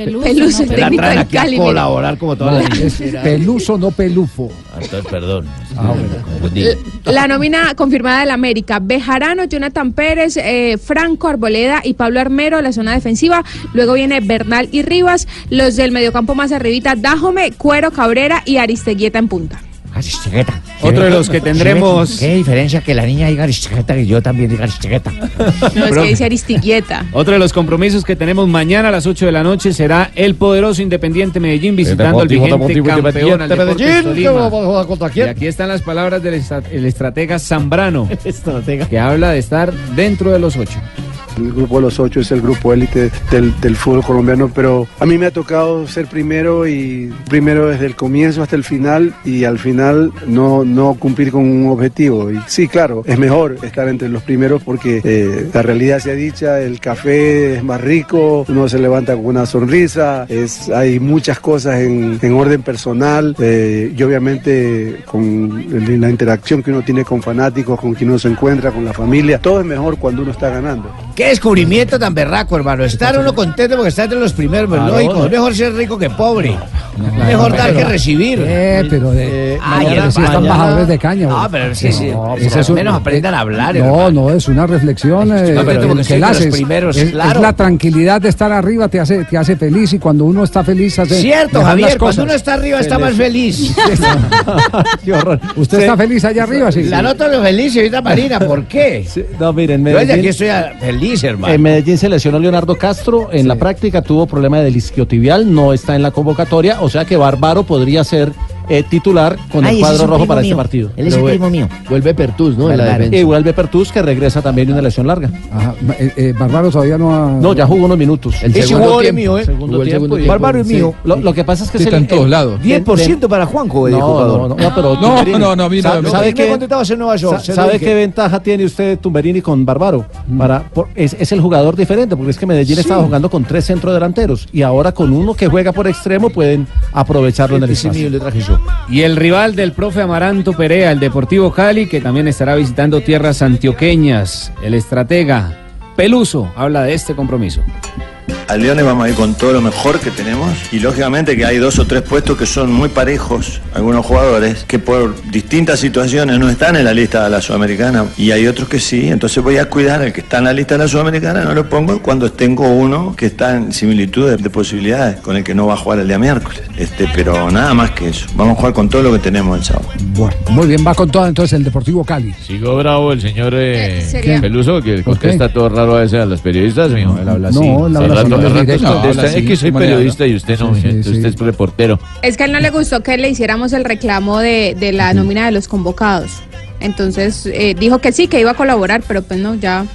Peluso, Peluso, el Me la técnico del Cali. colaborar como todas las niñas. Peluso, no pelufo. Ah, Entonces, perdón. Ah, confundí. La nómina confirmada del América, Bejarano, Jonathan Pérez, eh, Franco Arboleda y Pablo Armero, la zona defensiva. Luego viene Bernal y Rivas. Los del mediocampo más arribita, Dájome, Cuero, Cabrera y Aristeguieta en punta. Aristegueta. Otro de los que tendremos- ¿Qué diferencia que la niña diga Aristegueta y yo también diga Aristegueta? [LAUGHS] No, es que dice Aristigueta. Otro de los compromisos que tenemos mañana a las 8 de la noche será el poderoso Independiente Medellín visitando al vigente campeón al Medellín, Tolima. que va a jugar contra quién? Y aquí están las palabras del estra- el estratega Zambrano, [LAUGHS] que habla de estar dentro de los ocho. El grupo de los ocho es el grupo élite del, fútbol colombiano, pero a mí me ha tocado ser primero y primero desde el comienzo hasta el final y al final no, no cumplir con un objetivo. Y sí, claro, es mejor estar entre los primeros porque eh, la realidad sea dicha, el café es más rico, uno se levanta con una sonrisa, es, hay muchas cosas en, en orden personal eh, y obviamente con la interacción que uno tiene con fanáticos, con quien uno se encuentra, con la familia, todo es mejor cuando uno está ganando. Qué descubrimiento tan berraco, hermano. Estar uno contento porque está entre los primeros, pero Ah, lógico. no. Es mejor ser rico que pobre. mejor dar que recibir. Eh, pero de, Ay, mañana sí están bajadores de caña. Ah, pero sí, sí. No, es un- menos aprendan a hablar, No, hermano. no, es una reflexión eh, que la haces. primeros, es, claro. es la tranquilidad de estar arriba, te hace, te hace feliz y cuando uno está feliz hace. Cierto, Javier, las cuando uno está arriba está más feliz. [LAUGHS] [LAUGHS] Qué horror. ¿Usted está feliz allá arriba? Sí. La nota lo feliz y ahorita Marina, ¿por qué? No, miren, Yo desde aquí estoy a- feliz, hermano. en Medellín se lesionó Leonardo Castro. En la práctica tuvo problema de isquiotibial, no está en la convocatoria. O sea que Bárbaro podría ser eh, titular con Ay, el cuadro rojo para este partido. Él es Pero, primo mío. Vuelve Pertus, ¿no? En la Bárbaro. defensa. Y vuelve Pertus, que regresa también de una lesión larga. Ajá. Eh, eh, Bárbaro todavía no ha. No, ya jugó unos minutos. El Ese segundo tiempo. mío, ¿eh? Segundo Jugó el tiempo segundo y- tiempo. Bárbaro es Sí. mío. Lo, lo que pasa es que Sí, es está el- en todos el- lados. 10% para Juanjo No, jugador. no, no, no, pero No, no, no, a mí no, ¿sabe- no. ¿Sabe me qué? en Nueva York, ¿Sabe qué ventaja tiene usted Tumberini con Bárbaro? Para, por- es, es el jugador diferente, porque es que Medellín estaba jugando con tres centrodelanteros y ahora con uno que juega por extremo pueden aprovecharlo en el espacio. le traje yo. Y el rival del profe Amaranto Perea, el Deportivo Cali, que también estará visitando tierras antioqueñas. El estratega Peluso habla de este compromiso. Al Leones vamos a ir con todo lo mejor que tenemos y lógicamente que hay dos o tres puestos que son muy parejos, algunos jugadores que por distintas situaciones no están en la lista de la Sudamericana y hay otros que sí, entonces voy a cuidar al que está en la lista de la Sudamericana, no lo pongo cuando tengo uno que está en similitud de, de posibilidades con el que no va a jugar el día miércoles. Este, pero nada más que eso, vamos a jugar con todo lo que tenemos el sábado. Bueno, muy bien, va con todo entonces el Deportivo Cali. Sigo bravo el señor eh, Peluso, que contesta todo raro a veces a los periodistas, mijo. Él habla así. No, él habla Al rato- así, al rato directo. contesta, No, es que soy ¿cómo le periodista y usted no, Sí, sí, entonces usted es reportero. Es que a él no le gustó que le hiciéramos el reclamo de, de la nómina de los convocados. Entonces eh, dijo que sí, que iba a colaborar, pero pues no, ya,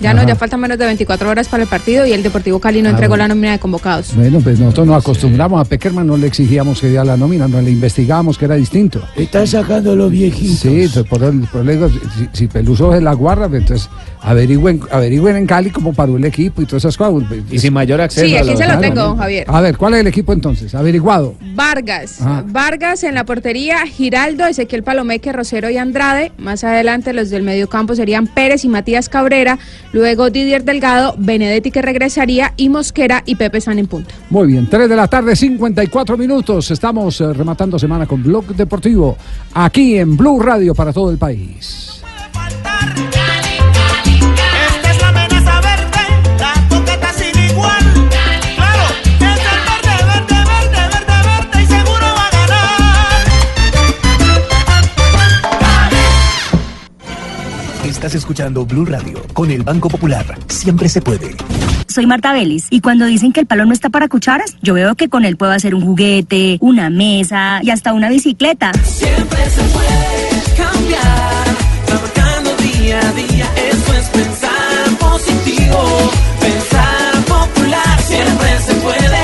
ya no, ya faltan menos de 24 horas para el partido y el Deportivo Cali no Ah, entregó bueno. la nómina de convocados. Bueno, pues nosotros nos acostumbramos a Peckerman, no le exigíamos que diera la nómina, no le investigábamos que era distinto. Están sacando los viejitos. Sí, por, el, por el- si, si Peluso es la guarda, pues, entonces averigüen, averigüen en Cali cómo paró el equipo y todas esas cosas. Y sin mayor acceso. Sí, a aquí los- se lo Claro, tengo, ¿no? Javier. A ver, ¿cuál es el equipo entonces? Averiguado. Vargas, Ajá. Vargas en la portería, Giraldo, Ezequiel Palomeque, Rosero y Andrade. Más adelante los del mediocampo serían Pérez y Matías Cabrera. Luego Didier Delgado, Benedetti que regresaría y Mosquera y Pepe San en punta. Muy bien, 3 de la tarde, 54 minutos. Estamos eh, rematando semana con Blog Deportivo, aquí en Blue Radio para todo el país. Esta Estás escuchando Blue Radio con el Banco Popular. Siempre se puede. Soy Marta Vélez y cuando dicen que el palo no está para cucharas, yo veo que con él puedo hacer un juguete, una mesa y hasta una bicicleta. Siempre se puede cambiar, trabajando día a día. Eso es pensar positivo, pensar popular. Siempre se puede.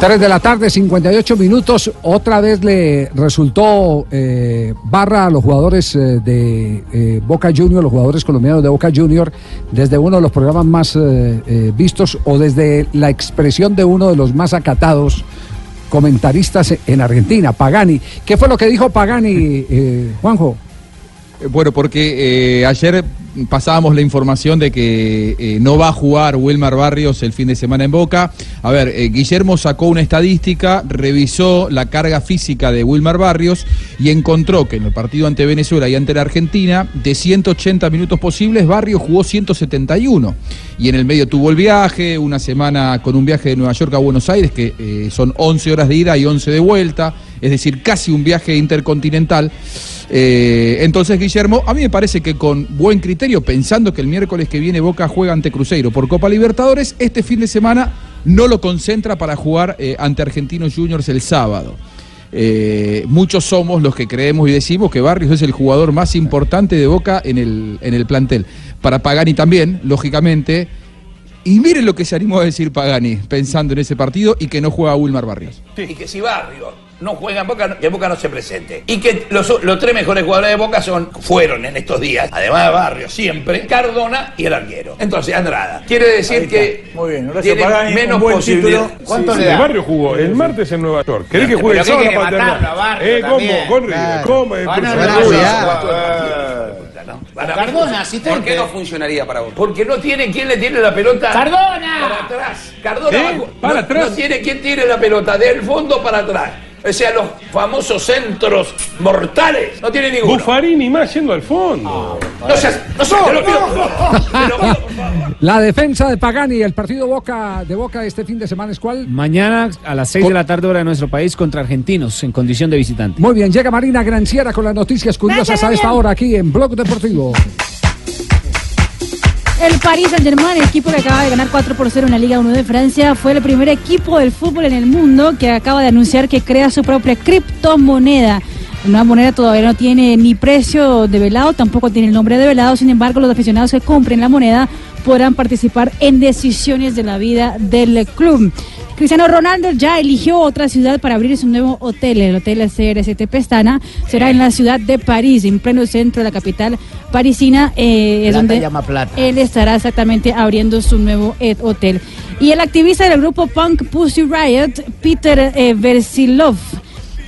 3 de la tarde, 58 minutos. Otra vez le resultó eh, barra a los jugadores eh, de eh, Boca Junior, los jugadores colombianos de Boca Junior, desde uno de los programas más vistos o desde la expresión de uno de los más acatados comentaristas en Argentina, Pagani. ¿Qué fue lo que dijo Pagani, Juanjo? Bueno, porque ayer pasábamos la información de que eh, no va a jugar Wilmar Barrios el fin de semana en Boca. A ver, eh, Guillermo sacó una estadística, revisó la carga física de Wilmar Barrios y encontró que en el partido ante Venezuela y ante la Argentina, de 180 minutos posibles, Barrios jugó 171. Y en el medio tuvo el viaje, una semana con un viaje de Nueva York a Buenos Aires, que eh, son 11 horas de ida y 11 de vuelta, es decir, casi un viaje intercontinental. Entonces, Guillermo, a mí me parece que con buen criterio, pensando que el miércoles que viene Boca juega ante Cruzeiro por Copa Libertadores, este fin de semana no lo concentra para jugar eh, ante Argentinos Juniors el sábado. Eh, muchos somos los que creemos y decimos que Barrios es el jugador más importante de Boca en el, en el plantel. Para Pagani también, lógicamente. Y miren lo que se animó a decir Pagani pensando en ese partido y que no juega Wilmar Barrios. Y que si Barrio no juega en Boca, que Boca no se presente. Y que los, los tres mejores jugadores de Boca son, fueron en estos días, además de Barrio, siempre, Cardona y el arquero. Entonces, Andrada. Quiere decir que Muy bien, gracias tiene Pagani, menos posibilidad. título. Sí, el Barrio jugó el martes en Nueva York. ¿Querés que juegue el ¿qué sábado para Eh, ¿cómo? ¿cómo? Eh, Van a Cruzeiro. hablar Ah. Cardona, ¿Por qué no funcionaría para vos? Porque no tiene quien le tiene la pelota. ¡Cardona! Para atrás. Cardona. ¿Eh? va- ¿Para no- atrás? No tiene quien tiene la pelota, del fondo para atrás. O sea, los famosos centros mortales. No tiene ninguno. Buffarini más yendo al fondo. No seas. No seas. pido. Te lo pido. La defensa de Pagani, el partido Boca de Boca este fin de semana es cuál? Mañana a las 6 de la tarde hora de nuestro país contra argentinos en condición de visitante. Muy bien, llega Marina Granciera con las noticias curiosas a esta hora aquí en Blog Deportivo. El Paris Saint-Germain, el equipo que acaba de ganar 4 por 0 en la Liga 1 de Francia, fue el primer equipo del fútbol en el mundo que acaba de anunciar que crea su propia criptomoneda. Nueva moneda todavía no tiene ni precio develado, tampoco tiene el nombre develado, sin embargo los aficionados que compren la moneda podrán participar en decisiones de la vida del club. Cristiano Ronaldo ya eligió otra ciudad para abrir su nuevo hotel. El hotel CRST Pestana será en la ciudad de París, en pleno centro de la capital parisina, eh, es donde llama plata. él estará exactamente abriendo su nuevo eh, hotel. Y el activista del grupo punk Pussy Riot, Peter eh, Versilov,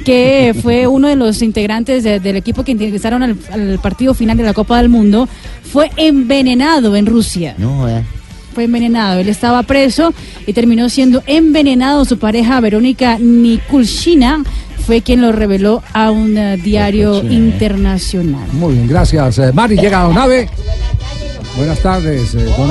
que [LAUGHS] fue uno de los integrantes de- del equipo que ingresaron al, al partido final de la Copa del Mundo, fue envenenado en Rusia. No, eh. Fue envenenado. Él estaba preso y terminó siendo envenenado. Su pareja Verónica Nikulshina fue quien lo reveló a un eh, diario internacional. Muy bien, gracias. Eh, Mari, llega Don Ave. Buenas tardes, eh, Don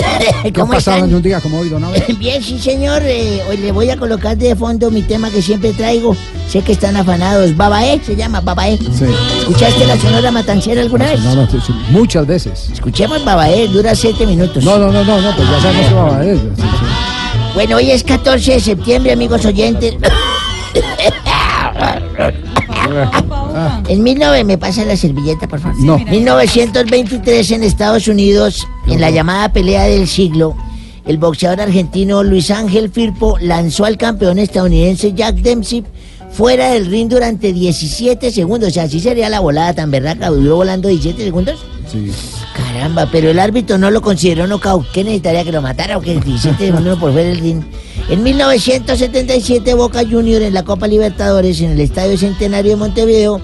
[LAUGHS] ¿Qué ¿Cómo pasado están? en un día como hoy, Don? [LAUGHS] Bien, sí, señor. eh, hoy le voy a colocar de fondo mi tema que siempre traigo. Sé que están afanados. Babaé se llama Babaé. Sí. ¿Escuchaste la Sonora Matancera alguna vez? No, no, sí, muchas veces. Escuchemos Babaé, dura siete minutos. No, no, no, no, no, pues ya sabemos que ver. Sí, sí. Bueno, hoy es 14 de septiembre, amigos oyentes. [COUGHS] [LAUGHS] En 19 me pasa la servilleta, por favor. No. 1923 en Estados Unidos, en la llamada pelea del siglo, el boxeador argentino Luis Ángel Firpo lanzó al campeón estadounidense Jack Dempsey fuera del ring durante 17 segundos. O sea, así sería la volada tan berraca. ¿Duró volando 17 segundos? Sí. Caramba, pero el árbitro no lo consideró knockout. ¿Qué necesitaría que lo matara o que 17 segundos por fuera del ring? En 1977, Boca Junior en la Copa Libertadores en el Estadio Centenario de Montevideo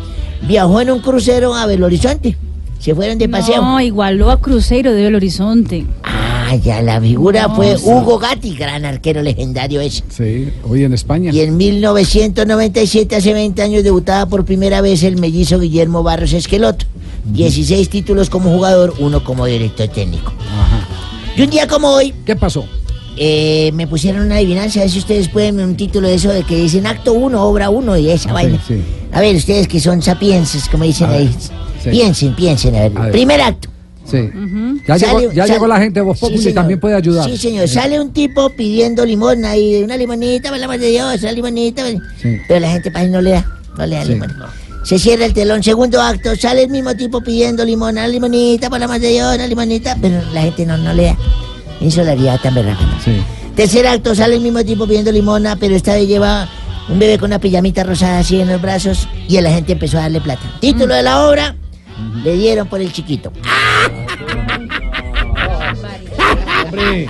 viajó en un crucero a Belo Horizonte. Se fueron de paseo. No, igualó a Cruzeiro de Belo Horizonte. Ah, ya la figura No, fue sí. Hugo Gatti, gran arquero legendario ese. Sí, hoy en España. Y en 1997, hace 20 años, debutaba por primera vez el mellizo Guillermo Barros Esqueloto. 16 títulos como jugador, uno como director técnico. Y un día como hoy. ¿Qué pasó? Eh, me pusieron una adivinanza, a ver si ustedes pueden un título de eso de que dicen acto 1, obra 1 y esa vaina. Sí, sí. A ver, ustedes que son sapienses, como dicen A ver, ahí. sí. Piensen, piensen, a ver. A ver. Primer acto. Sí. Ya, Sale- llegó, ya sale- llegó la gente de Voz Sí, Populi y señor. también puede ayudar. Sí, señor. Sale un tipo pidiendo limosna y una limonita, por el amor de Dios, una limonita. Sí. Pero la gente para no le da, no le da Sí. limón. Se cierra el telón. Segundo acto, sale el mismo tipo pidiendo limón, una limonita, por el amor de Dios, una limonita. Pero la gente no, no le da. La haría tan. Sí. Tercer acto, sale el mismo tipo pidiendo limona, pero esta vez lleva un bebé con una pijamita rosada así en los brazos y la gente empezó a darle plata. Título de la obra, le dieron por el chiquito. [LAUGHS] Hombre,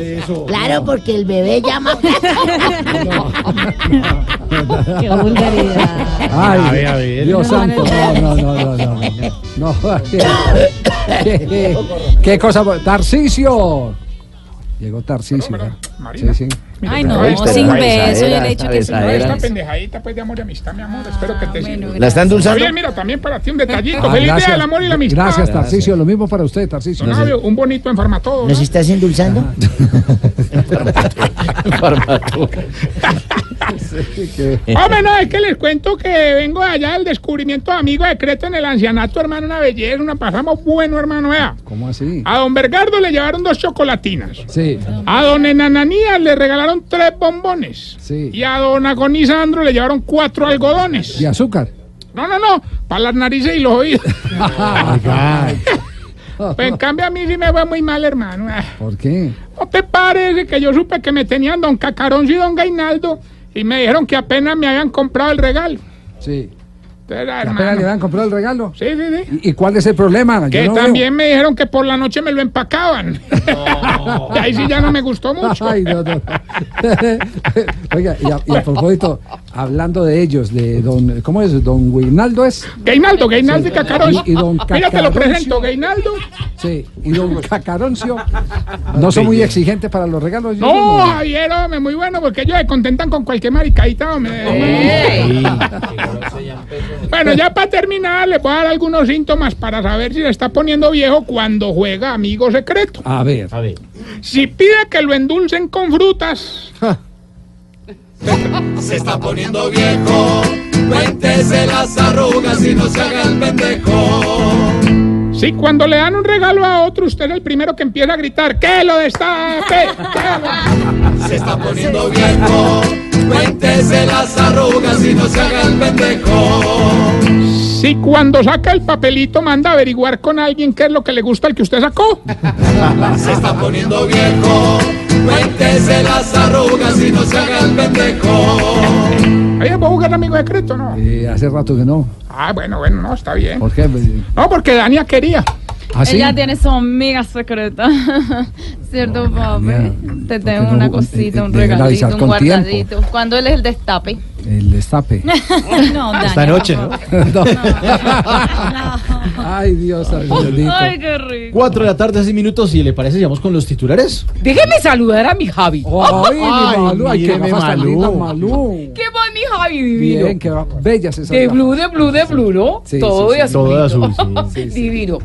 eso. Claro, porque el bebé llama. [LAUGHS] [LAUGHS] Qué vulgaridad. Ay, A ver, a ver. Dios No, santo, no, no, no, no, no, no. No, qué, [LAUGHS] qué- qué cosa. Tarcicio. Llegó Tarcicio. Sí, sí. Ay, no, sin beso y el hecho esta que besadera. se Esta pendejadita pues de amor y amistad, mi amor. Espero que te sirva. ¿La está endulzando? Javier, mira, también para ti un detallito. Ah, Feliz día del amor y la amistad. Gracias, Tarcicio. Lo mismo para usted, Tarcicio. Un bonito. ¿Nos estás endulzando? [LAUGHS] [LAUGHS] [LAUGHS] Hombre, no, es que les cuento que vengo de allá del descubrimiento de amigo secreto en el ancianato, hermano, una belleza, una pasamos bueno, hermano, vea. ¿Cómo así? A don Bergardo le llevaron dos chocolatinas. Sí, A don Enananías le regalaron tres bombones. sí. Y a don Agonisandro le llevaron cuatro algodones. ¿Y azúcar? No, no, no, para las narices y los oídos. Pues en cambio a mí sí me fue muy mal, hermano. ¿Por qué? ¿No te parece que yo supe que me tenían don Cacaroncio y don Gainaldo y me dijeron que apenas me habían comprado el regalo? Sí. Ah, ¿Que hermano, apenas le habían comprado el regalo? Sí, sí, sí. ¿Y, y cuál es el problema? Que no veo. también me dijeron que por la noche me lo empacaban. [LAUGHS] [LAUGHS] y ahí sí ya no me gustó mucho. Ay, no, no. [LAUGHS] Oiga, y a, y a propósito, hablando de ellos, de don, ¿cómo es? ¿Don Guinaldo es? Gainaldo, Gainaldo y Sí. Cacaroncio. Y, y don Mira, te lo presento, Gainaldo. Sí, y don Cacaroncio. ¿No son muy exigentes para los regalos? Yo No, Javier, hombre, muy bueno, porque ellos se contentan con cualquier maricadita, hombre. Bueno, ya para terminar, les voy a dar algunos síntomas para saber si se está poniendo viejo cuando juega amigo secreto. A ver. A ver. Si pide que lo endulcen con frutas, Se está poniendo viejo, cuéntese las arrugas y no se haga el pendejo. si cuando le dan un regalo a otro, usted es el primero que empieza a gritar, ¡que lo destape! ¡Que lo-". Se está poniendo viejo, Cuéntese las arrugas y no se haga el pendejo. Si cuando saca el papelito manda a averiguar con alguien qué es lo que le gusta al que usted sacó. Se está poniendo viejo. Cuéntese las arrugas y no se haga el pendejo. Ahí puedo jugar amigo secreto, ¿no? Eh, hace rato que no. Ah, bueno, bueno, no, está bien. ¿Por qué? No, porque Dania quería. ¿Ah, sí? Ella tiene su amiga secreta. [LAUGHS] ¿Cierto, papi? Te tengo una cosita, un regalito, un tiempo. guardadito. Cuando él es el destape. El destape. [LAUGHS] no, Dani, Esta noche, ¿no? [LAUGHS] No. Ay, Dios. Ay, qué rico. Cuatro de la tarde, seis minutos, y le parece, sigamos con los titulares. Déjeme saludar a mi Javi. Ay, mi Malú, ay, qué tan Malú. Malú. ¿Qué va mi Javi divino? Bien, qué va- bellas esas De blue, de blue, de blue, ¿no? Sí, Todo sí, de sí. azul. Todo de azul, sí, Divino.